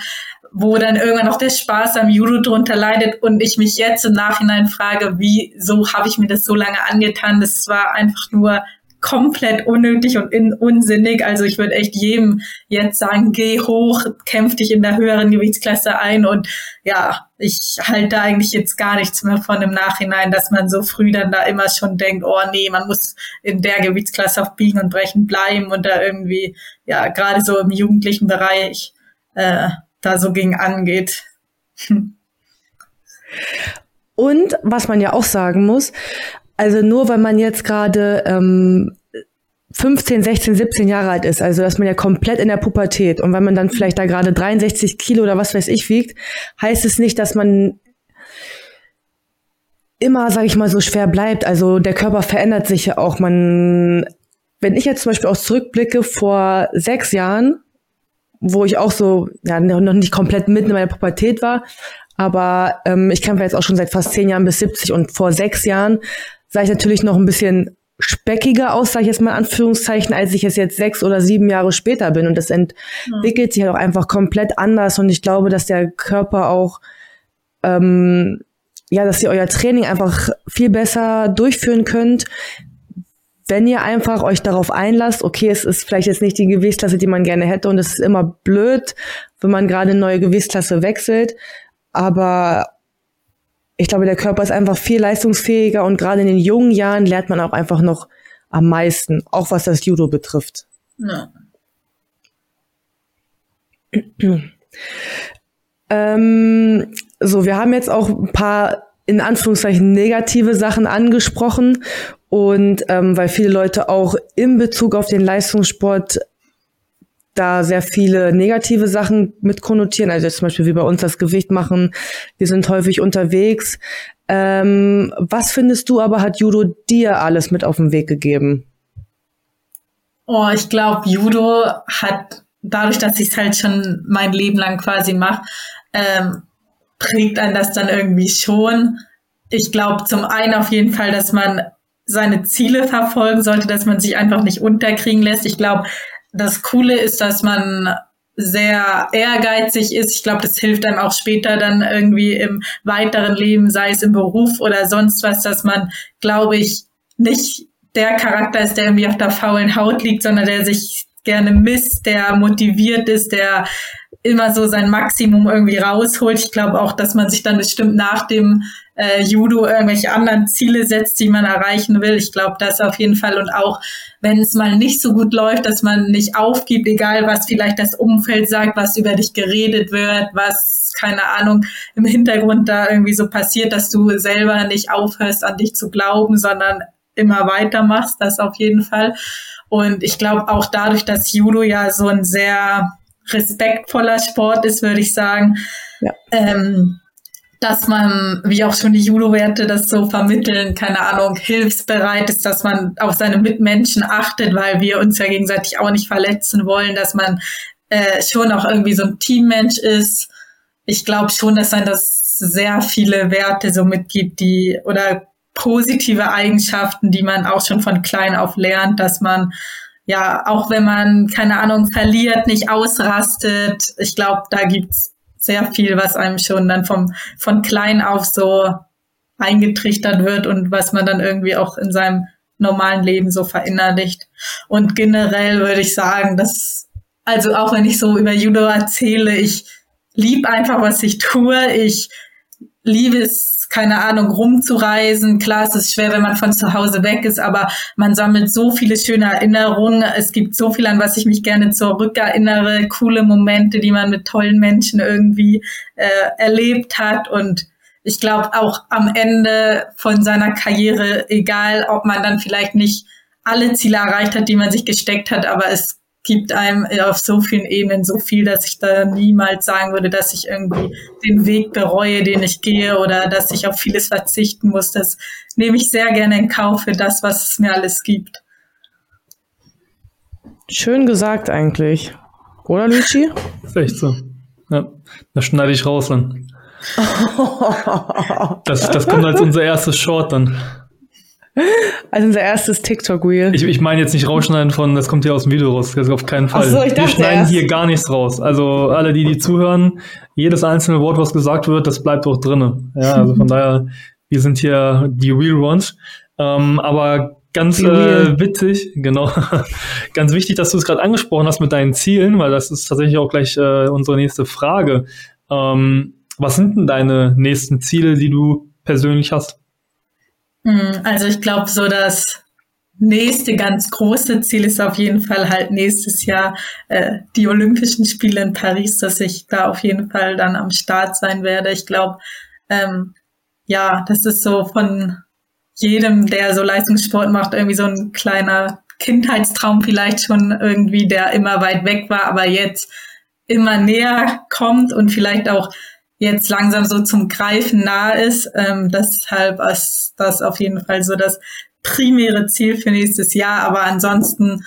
wo dann irgendwann noch der Spaß am Judo drunter leidet und ich mich jetzt im Nachhinein frage, wieso habe ich mir das so lange angetan? Das war einfach nur komplett unnötig und in, unsinnig. Also ich würde echt jedem jetzt sagen, geh hoch, kämpf dich in der höheren Gewichtsklasse ein und ja, ich halte da eigentlich jetzt gar nichts mehr von im Nachhinein, dass man so früh dann da immer schon denkt, oh nee, man muss in der Gewichtsklasse auf Biegen und Brechen bleiben und da irgendwie, ja, gerade so im jugendlichen Bereich äh, da so gegen angeht. Und was man ja auch sagen muss, also nur weil man jetzt gerade ähm, 15, 16, 17 Jahre alt ist, also dass man ja komplett in der Pubertät und wenn man dann vielleicht da gerade 63 Kilo oder was weiß ich wiegt, heißt es nicht, dass man immer, sage ich mal, so schwer bleibt. Also der Körper verändert sich ja auch. Man, wenn ich jetzt zum Beispiel auch zurückblicke vor sechs Jahren, wo ich auch so ja noch nicht komplett mitten in meiner Pubertät war, aber ähm, ich kämpfe jetzt auch schon seit fast zehn Jahren bis 70 und vor sechs Jahren sah ich natürlich noch ein bisschen speckiger aus, sage ich jetzt mal in Anführungszeichen, als ich es jetzt sechs oder sieben Jahre später bin. Und das entwickelt sich halt auch einfach komplett anders. Und ich glaube, dass der Körper auch, ähm, ja, dass ihr euer Training einfach viel besser durchführen könnt, wenn ihr einfach euch darauf einlasst, okay, es ist vielleicht jetzt nicht die Gewichtsklasse, die man gerne hätte und es ist immer blöd, wenn man gerade eine neue Gewichtsklasse wechselt, aber ich glaube, der Körper ist einfach viel leistungsfähiger und gerade in den jungen Jahren lernt man auch einfach noch am meisten, auch was das Judo betrifft. Ja. ähm, so, wir haben jetzt auch ein paar in Anführungszeichen negative Sachen angesprochen und ähm, weil viele Leute auch in Bezug auf den Leistungssport da sehr viele negative Sachen mit konnotieren. Also zum Beispiel wie bei uns das Gewicht machen. Wir sind häufig unterwegs. Ähm, was findest du aber hat Judo dir alles mit auf den Weg gegeben? Oh, ich glaube, Judo hat dadurch, dass ich es halt schon mein Leben lang quasi mache, ähm, prägt einen das dann irgendwie schon. Ich glaube zum einen auf jeden Fall, dass man seine Ziele verfolgen sollte, dass man sich einfach nicht unterkriegen lässt. Ich glaube, das Coole ist, dass man sehr ehrgeizig ist. Ich glaube, das hilft einem auch später dann irgendwie im weiteren Leben, sei es im Beruf oder sonst was, dass man, glaube ich, nicht der Charakter ist, der irgendwie auf der faulen Haut liegt, sondern der sich gerne misst, der motiviert ist, der immer so sein Maximum irgendwie rausholt. Ich glaube auch, dass man sich dann bestimmt nach dem äh, Judo irgendwelche anderen Ziele setzt, die man erreichen will. Ich glaube, das auf jeden Fall. Und auch wenn es mal nicht so gut läuft, dass man nicht aufgibt, egal was vielleicht das Umfeld sagt, was über dich geredet wird, was, keine Ahnung, im Hintergrund da irgendwie so passiert, dass du selber nicht aufhörst, an dich zu glauben, sondern immer weitermachst, das auf jeden Fall. Und ich glaube auch dadurch, dass Judo ja so ein sehr respektvoller Sport ist, würde ich sagen. Ja. Ähm, dass man, wie auch schon die Judo-Werte das so vermitteln, keine Ahnung, hilfsbereit ist, dass man auf seine Mitmenschen achtet, weil wir uns ja gegenseitig auch nicht verletzen wollen, dass man äh, schon auch irgendwie so ein Teammensch ist. Ich glaube schon, dass man das sehr viele Werte so mitgibt, die oder positive Eigenschaften, die man auch schon von klein auf lernt, dass man ja, auch wenn man, keine Ahnung, verliert, nicht ausrastet. Ich glaube, da gibt's sehr viel, was einem schon dann vom, von klein auf so eingetrichtert wird und was man dann irgendwie auch in seinem normalen Leben so verinnerlicht. Und generell würde ich sagen, dass, also auch wenn ich so über Judo erzähle, ich liebe einfach, was ich tue. Ich liebe es keine Ahnung, rumzureisen. Klar, es ist schwer, wenn man von zu Hause weg ist, aber man sammelt so viele schöne Erinnerungen. Es gibt so viel, an was ich mich gerne zurückerinnere, coole Momente, die man mit tollen Menschen irgendwie äh, erlebt hat und ich glaube auch am Ende von seiner Karriere, egal ob man dann vielleicht nicht alle Ziele erreicht hat, die man sich gesteckt hat, aber es gibt einem auf so vielen Ebenen so viel, dass ich da niemals sagen würde, dass ich irgendwie den Weg bereue, den ich gehe oder dass ich auf vieles verzichten muss. Das nehme ich sehr gerne in Kauf für das, was es mir alles gibt. Schön gesagt eigentlich. Oder, Luigi? ist echt so. Ja, das schneide ich raus dann. Das, das kommt als unser erstes Short dann. Also unser erstes TikTok-Reel. Ich, ich meine jetzt nicht rausschneiden von, das kommt hier aus dem Video raus, das ist auf keinen Fall. Ach so, ich Wir schneiden erst. hier gar nichts raus. Also alle, die die zuhören, jedes einzelne Wort, was gesagt wird, das bleibt auch drinnen. Ja, also von daher, wir sind hier die Real Ones. Ähm, aber ganz äh, witzig, genau, ganz wichtig, dass du es gerade angesprochen hast mit deinen Zielen, weil das ist tatsächlich auch gleich äh, unsere nächste Frage. Ähm, was sind denn deine nächsten Ziele, die du persönlich hast? Hm, also ich glaube, so das nächste ganz große Ziel ist auf jeden Fall halt nächstes Jahr äh, die Olympischen Spiele in Paris, dass ich da auf jeden Fall dann am Start sein werde. Ich glaube, ähm, ja, das ist so von jedem, der so Leistungssport macht, irgendwie so ein kleiner Kindheitstraum vielleicht schon irgendwie, der immer weit weg war, aber jetzt immer näher kommt und vielleicht auch jetzt langsam so zum Greifen nah ist. Ähm, deshalb ist das auf jeden Fall so das primäre Ziel für nächstes Jahr. Aber ansonsten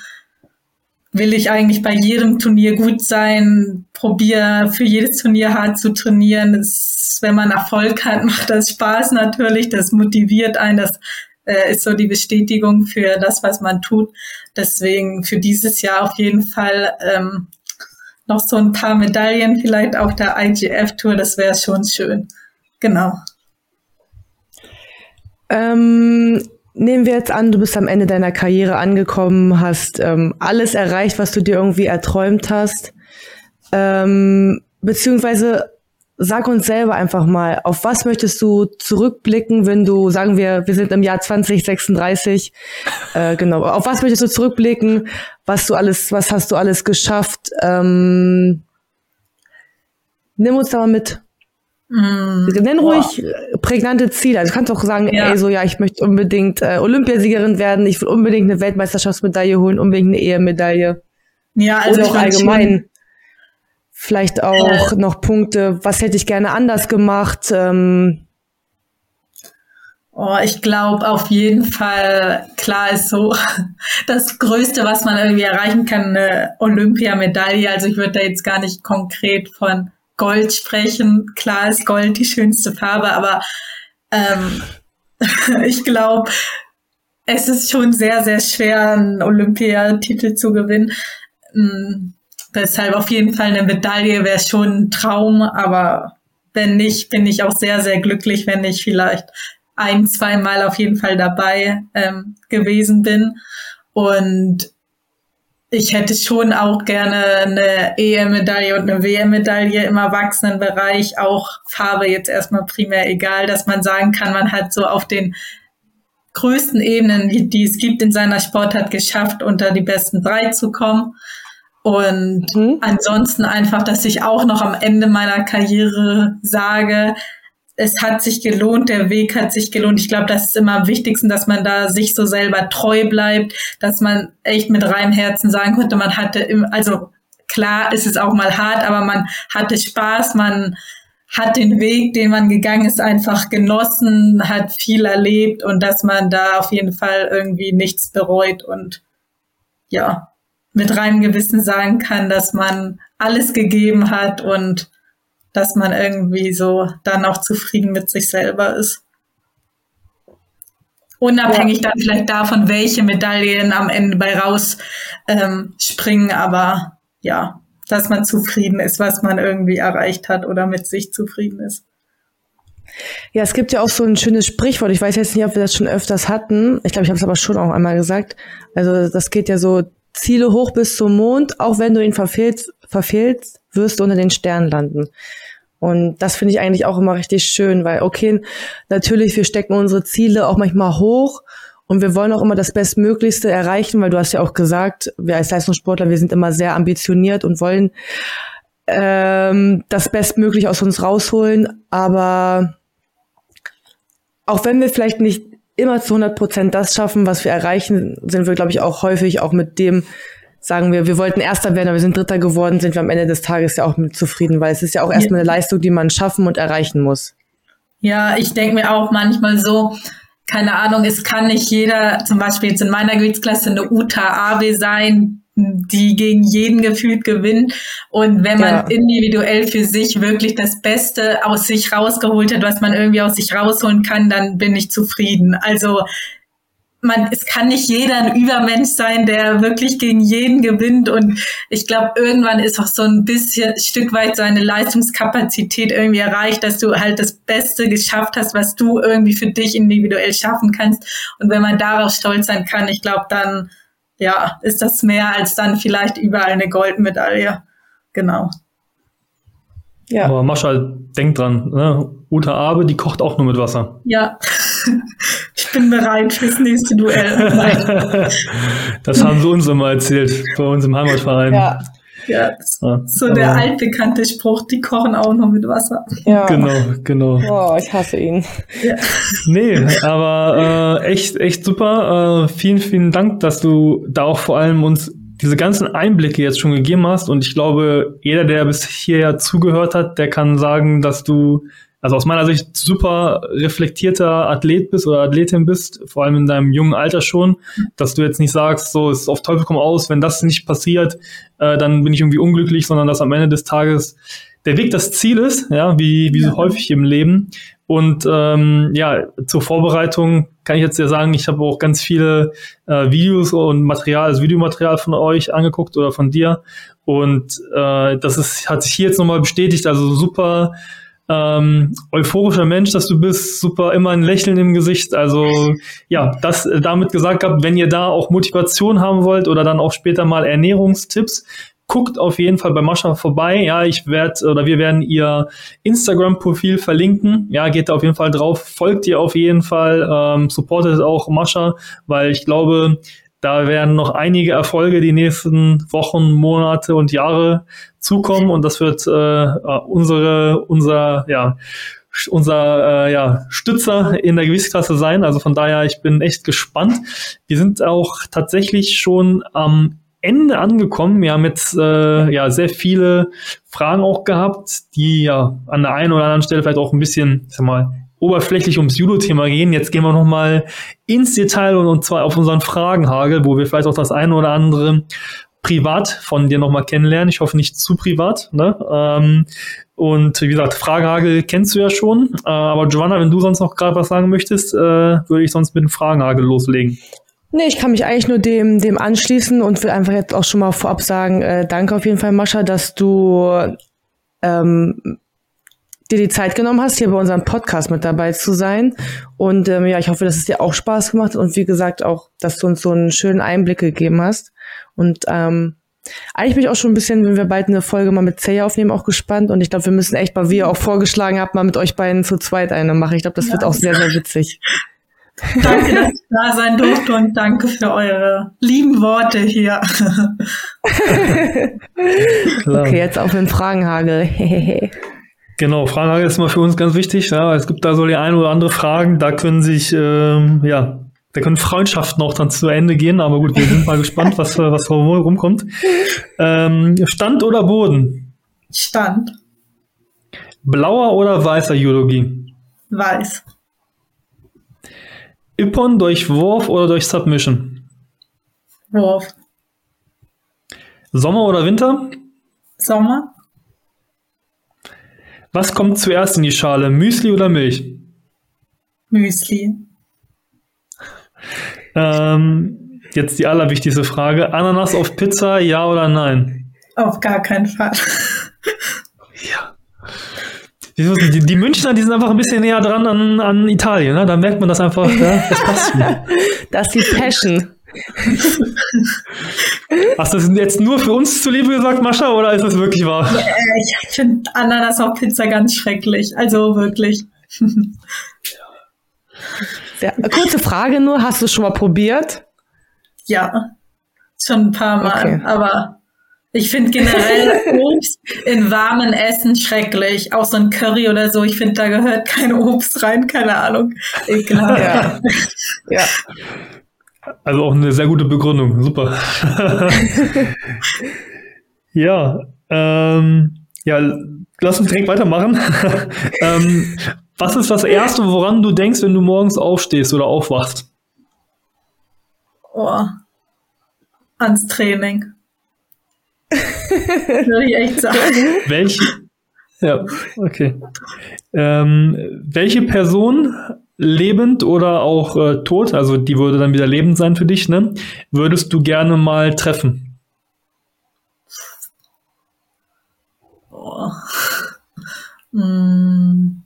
will ich eigentlich bei jedem Turnier gut sein, probiere für jedes Turnier hart zu trainieren. Das, wenn man Erfolg hat, macht das Spaß natürlich, das motiviert einen, das äh, ist so die Bestätigung für das, was man tut. Deswegen für dieses Jahr auf jeden Fall ähm, noch so ein paar Medaillen vielleicht auf der IGF-Tour, das wäre schon schön. Genau. Ähm, nehmen wir jetzt an, du bist am Ende deiner Karriere angekommen, hast ähm, alles erreicht, was du dir irgendwie erträumt hast. Ähm, beziehungsweise sag uns selber einfach mal, auf was möchtest du zurückblicken, wenn du, sagen wir, wir sind im Jahr 2036, äh, genau, auf was möchtest du zurückblicken, was du alles, was hast du alles geschafft? Ähm, nimm uns da mal mit. Mm, Nenn ruhig boah. prägnante Ziele. Also du kannst auch sagen, ja. ey, so ja, ich möchte unbedingt äh, Olympiasiegerin werden, ich will unbedingt eine Weltmeisterschaftsmedaille holen, unbedingt eine Ehemedaille. Ja, also auch allgemein. Vielleicht auch äh, noch Punkte, was hätte ich gerne anders gemacht? Ähm, Oh, ich glaube auf jeden Fall, klar ist so, das Größte, was man irgendwie erreichen kann, eine Olympiamedaille. Also ich würde da jetzt gar nicht konkret von Gold sprechen. Klar ist Gold die schönste Farbe, aber ähm, ich glaube, es ist schon sehr, sehr schwer, einen Olympiatitel zu gewinnen. Deshalb auf jeden Fall eine Medaille wäre schon ein Traum, aber wenn nicht, bin ich auch sehr, sehr glücklich, wenn ich vielleicht ein, zwei Mal auf jeden Fall dabei ähm, gewesen bin. Und ich hätte schon auch gerne eine EM-Medaille und eine WM-Medaille im Erwachsenenbereich. Auch Farbe jetzt erstmal primär egal, dass man sagen kann, man hat so auf den größten Ebenen, die es gibt in seiner Sportart, geschafft, unter die besten drei zu kommen. Und mhm. ansonsten einfach, dass ich auch noch am Ende meiner Karriere sage, es hat sich gelohnt, der Weg hat sich gelohnt. Ich glaube, das ist immer am wichtigsten, dass man da sich so selber treu bleibt, dass man echt mit reinem Herzen sagen konnte, man hatte im, also klar ist es auch mal hart, aber man hatte Spaß, man hat den Weg, den man gegangen ist, einfach genossen, hat viel erlebt und dass man da auf jeden Fall irgendwie nichts bereut und ja, mit reinem Gewissen sagen kann, dass man alles gegeben hat und dass man irgendwie so dann auch zufrieden mit sich selber ist. Unabhängig ja. dann vielleicht davon, welche Medaillen am Ende bei raus ähm, springen, aber ja, dass man zufrieden ist, was man irgendwie erreicht hat oder mit sich zufrieden ist. Ja, es gibt ja auch so ein schönes Sprichwort. Ich weiß jetzt nicht, ob wir das schon öfters hatten. Ich glaube, ich habe es aber schon auch einmal gesagt. Also das geht ja so Ziele hoch bis zum Mond. Auch wenn du ihn verfehlst, verfehlst wirst du unter den Sternen landen. Und das finde ich eigentlich auch immer richtig schön, weil, okay, natürlich, wir stecken unsere Ziele auch manchmal hoch und wir wollen auch immer das Bestmöglichste erreichen, weil du hast ja auch gesagt, wir als Leistungssportler, wir sind immer sehr ambitioniert und wollen ähm, das Bestmögliche aus uns rausholen. Aber auch wenn wir vielleicht nicht immer zu 100 Prozent das schaffen, was wir erreichen, sind wir, glaube ich, auch häufig auch mit dem sagen wir, wir wollten Erster werden, aber wir sind Dritter geworden, sind wir am Ende des Tages ja auch mit zufrieden, weil es ist ja auch erstmal eine Leistung, die man schaffen und erreichen muss. Ja, ich denke mir auch manchmal so, keine Ahnung, es kann nicht jeder, zum Beispiel jetzt in meiner Gewichtsklasse eine Uta Abe sein, die gegen jeden gefühlt gewinnt. Und wenn man ja. individuell für sich wirklich das Beste aus sich rausgeholt hat, was man irgendwie aus sich rausholen kann, dann bin ich zufrieden. Also man, es kann nicht jeder ein Übermensch sein, der wirklich gegen jeden gewinnt. Und ich glaube, irgendwann ist auch so ein bisschen Stück weit seine Leistungskapazität irgendwie erreicht, dass du halt das Beste geschafft hast, was du irgendwie für dich individuell schaffen kannst. Und wenn man darauf stolz sein kann, ich glaube, dann ja, ist das mehr als dann vielleicht überall eine Goldmedaille. Genau. Ja. Aber Mascha, denk dran, ne? Uta Abe, die kocht auch nur mit Wasser. Ja. Ich bin bereit fürs nächste Duell. das haben sie uns immer erzählt, bei uns im Heimatverein. Ja. Ja, so der altbekannte Spruch, die kochen auch noch mit Wasser. Ja. Genau, genau. Oh, ich hasse ihn. Ja. Nee, aber äh, echt, echt super. Äh, vielen, vielen Dank, dass du da auch vor allem uns diese ganzen Einblicke jetzt schon gegeben hast. Und ich glaube, jeder, der bis hierher zugehört hat, der kann sagen, dass du also aus meiner Sicht super reflektierter Athlet bist oder Athletin bist, vor allem in deinem jungen Alter schon, dass du jetzt nicht sagst, so ist auf Teufel komm aus, wenn das nicht passiert, äh, dann bin ich irgendwie unglücklich, sondern dass am Ende des Tages der Weg das Ziel ist, ja, wie, wie so häufig im Leben. Und ähm, ja, zur Vorbereitung kann ich jetzt ja sagen, ich habe auch ganz viele äh, Videos und Material, also Videomaterial von euch angeguckt oder von dir. Und äh, das ist, hat sich hier jetzt nochmal bestätigt, also super ähm, euphorischer Mensch, dass du bist, super, immer ein Lächeln im Gesicht. Also ja, das äh, damit gesagt habt, wenn ihr da auch Motivation haben wollt oder dann auch später mal Ernährungstipps, guckt auf jeden Fall bei Mascha vorbei. Ja, ich werde oder wir werden ihr Instagram-Profil verlinken. Ja, geht da auf jeden Fall drauf, folgt ihr auf jeden Fall, ähm, supportet auch Mascha, weil ich glaube, da werden noch einige Erfolge die nächsten Wochen, Monate und Jahre zukommen und das wird äh, unsere, unser, ja, unser äh, ja, Stützer in der Gewichtsklasse sein. Also von daher, ich bin echt gespannt. Wir sind auch tatsächlich schon am Ende angekommen. Wir haben jetzt äh, ja sehr viele Fragen auch gehabt, die ja an der einen oder anderen Stelle vielleicht auch ein bisschen, ich sag mal, oberflächlich ums Judo-Thema gehen. Jetzt gehen wir noch mal ins Detail und, und zwar auf unseren Fragenhagel, wo wir vielleicht auch das eine oder andere privat von dir noch mal kennenlernen. Ich hoffe nicht zu privat. Ne? Ähm, und wie gesagt, Fragenhagel kennst du ja schon. Äh, aber Giovanna, wenn du sonst noch gerade was sagen möchtest, äh, würde ich sonst mit dem Fragenhagel loslegen. Nee, ich kann mich eigentlich nur dem, dem anschließen und will einfach jetzt auch schon mal vorab sagen, äh, danke auf jeden Fall, Mascha, dass du ähm, dir die Zeit genommen hast, hier bei unserem Podcast mit dabei zu sein. Und ähm, ja, ich hoffe, dass es dir auch Spaß gemacht hat und wie gesagt auch, dass du uns so einen schönen Einblick gegeben hast. Und ähm, eigentlich bin ich auch schon ein bisschen, wenn wir bald eine Folge mal mit Zeya aufnehmen, auch gespannt. Und ich glaube, wir müssen echt mal, wie ihr auch vorgeschlagen habt, mal mit euch beiden zu zweit eine machen. Ich glaube, das ja. wird auch sehr, sehr witzig. Danke, dass ich da sein durfte und danke für eure lieben Worte hier. okay, jetzt auf den Fragenhagel. genau, Fragenhagel ist immer für uns ganz wichtig. Ja, es gibt da so die eine oder andere Fragen, da können sich, ähm, ja, da können Freundschaften auch dann zu Ende gehen, aber gut, wir sind mal gespannt, was, was wohl rumkommt. Ähm, Stand oder Boden? Stand. Blauer oder weißer Judogi? Weiß. Ippon durch Wurf oder durch Submission? Wurf. Sommer oder Winter? Sommer. Was kommt zuerst in die Schale, Müsli oder Milch? Müsli. Ähm, jetzt die allerwichtigste Frage. Ananas auf Pizza, ja oder nein? Auf gar keinen Fall. ja. Die, die, Münchner, die sind einfach ein bisschen näher dran an, an Italien. Ne? Da merkt man das einfach, ja, das passt mir. Das ist die Passion. Hast du das jetzt nur für uns zuliebe gesagt, Mascha, oder ist das wirklich wahr? Ja, ich finde Ananas auf Pizza ganz schrecklich. Also wirklich. Ja, kurze Frage nur, hast du schon mal probiert? Ja, schon ein paar Mal, okay. aber ich finde generell Obst in warmen Essen schrecklich. Auch so ein Curry oder so. Ich finde, da gehört kein Obst rein, keine Ahnung. Ekelhaft. Ja. ja. Also auch eine sehr gute Begründung. Super. ja, ähm, ja, lass uns direkt weitermachen. ähm, was ist das Erste, woran du denkst, wenn du morgens aufstehst oder aufwachst? Oh, ans Training. Würde ich echt sagen. Welche? Ja, okay. Ähm, welche Person, lebend oder auch äh, tot, also die würde dann wieder lebend sein für dich, ne? Würdest du gerne mal treffen? Oh. Hm.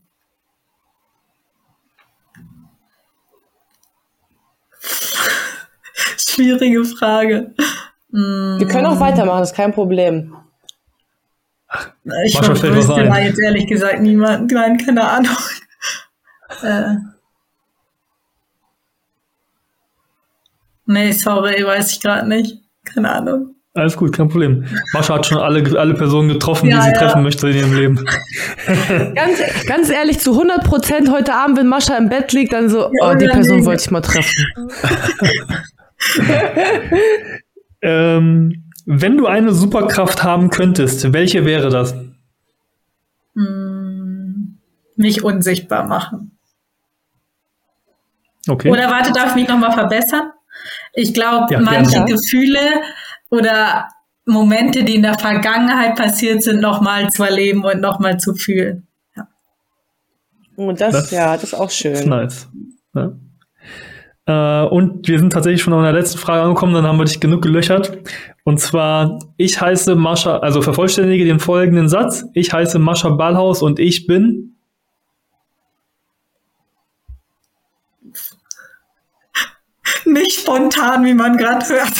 Schwierige Frage. Wir können auch weitermachen, das ist kein Problem. Ich wüsste da jetzt ehrlich gesagt niemand, nein, keine Ahnung. äh. Nee, sorry, weiß ich gerade nicht. Keine Ahnung. Alles gut, kein Problem. Mascha hat schon alle, alle Personen getroffen, ja, die sie ja. treffen möchte in ihrem Leben. ganz, ganz ehrlich, zu 100 Prozent heute Abend, wenn Mascha im Bett liegt, dann so, ja, oh, die Person wollte ich mal treffen. ähm, wenn du eine Superkraft haben könntest, welche wäre das? Hm, mich unsichtbar machen. Okay. Oder warte, darf ich mich nochmal verbessern? Ich glaube, ja, manche gerne. Gefühle oder Momente, die in der Vergangenheit passiert sind, nochmal zu erleben und nochmal zu fühlen. Ja. Und oh, das, das, ja, das ist auch schön. Ist nice. Ja. Äh, und wir sind tatsächlich schon an der letzten Frage angekommen, dann haben wir dich genug gelöchert. Und zwar, ich heiße Mascha, also vervollständige den folgenden Satz. Ich heiße Mascha Ballhaus und ich bin. Nicht spontan, wie man gerade hört.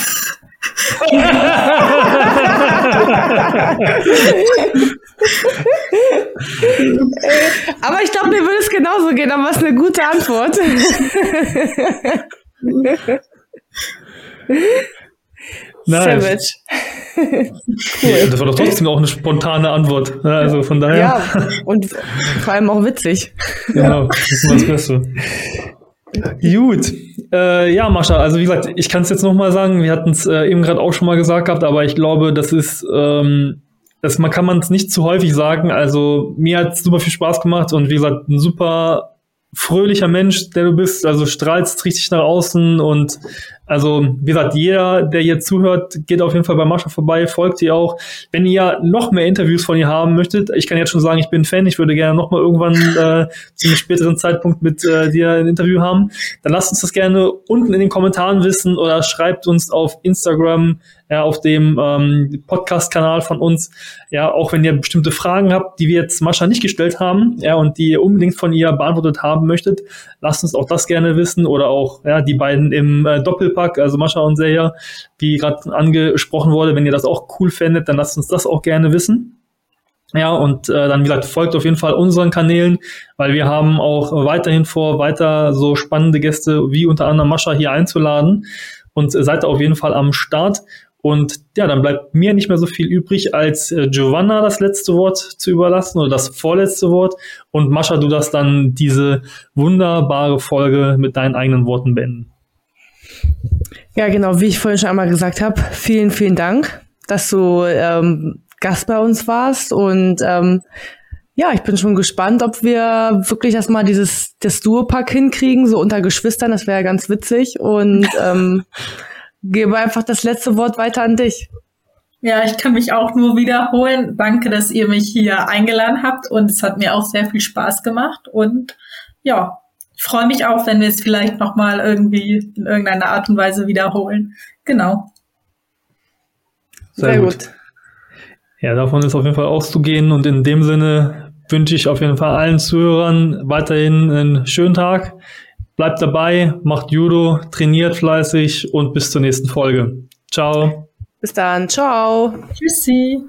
aber ich glaube, mir würde es genauso gehen, aber es ist eine gute Antwort. Nice. Savage. cool. Das war doch trotzdem auch eine spontane Antwort. Also von daher. Ja, und vor allem auch witzig. Genau, das ist das Beste. Gut. Äh, ja, Mascha, also wie gesagt, ich kann es jetzt nochmal sagen, wir hatten es äh, eben gerade auch schon mal gesagt gehabt, aber ich glaube, das ist, ähm, das man kann man es nicht zu häufig sagen. Also mir hat es super viel Spaß gemacht und wie gesagt, ein super fröhlicher Mensch, der du bist, also strahlst richtig nach außen und Also, wie gesagt, jeder, der hier zuhört, geht auf jeden Fall bei Mascha vorbei, folgt ihr auch. Wenn ihr noch mehr Interviews von ihr haben möchtet, ich kann jetzt schon sagen, ich bin Fan, ich würde gerne noch mal irgendwann äh, zu einem späteren Zeitpunkt mit äh, dir ein Interview haben, dann lasst uns das gerne unten in den Kommentaren wissen oder schreibt uns auf Instagram, ja, auf dem ähm, Podcast-Kanal von uns. Ja, auch wenn ihr bestimmte Fragen habt, die wir jetzt Mascha nicht gestellt haben, ja, und die ihr unbedingt von ihr beantwortet haben möchtet, lasst uns auch das gerne wissen oder auch ja, die beiden im äh, Doppelpack, also Mascha und Seja, wie gerade angesprochen wurde, wenn ihr das auch cool fändet, dann lasst uns das auch gerne wissen. Ja, und äh, dann, wie gesagt, folgt auf jeden Fall unseren Kanälen, weil wir haben auch weiterhin vor, weiter so spannende Gäste wie unter anderem Mascha hier einzuladen. Und äh, seid auf jeden Fall am Start. Und ja, dann bleibt mir nicht mehr so viel übrig, als äh, Giovanna das letzte Wort zu überlassen oder das vorletzte Wort. Und Mascha, du darfst dann diese wunderbare Folge mit deinen eigenen Worten beenden. Ja, genau, wie ich vorhin schon einmal gesagt habe, vielen, vielen Dank, dass du ähm, Gast bei uns warst. Und ähm, ja, ich bin schon gespannt, ob wir wirklich erstmal dieses das Duopack hinkriegen, so unter Geschwistern, das wäre ja ganz witzig. Und ähm, gebe einfach das letzte Wort weiter an dich. Ja, ich kann mich auch nur wiederholen. Danke, dass ihr mich hier eingeladen habt und es hat mir auch sehr viel Spaß gemacht und ja, ich freue mich auch, wenn wir es vielleicht noch mal irgendwie in irgendeiner Art und Weise wiederholen. Genau. Sehr, sehr gut. gut. Ja, davon ist auf jeden Fall auszugehen und in dem Sinne wünsche ich auf jeden Fall allen Zuhörern weiterhin einen schönen Tag. Bleibt dabei, macht Judo, trainiert fleißig und bis zur nächsten Folge. Ciao. Bis dann. Ciao. Tschüssi.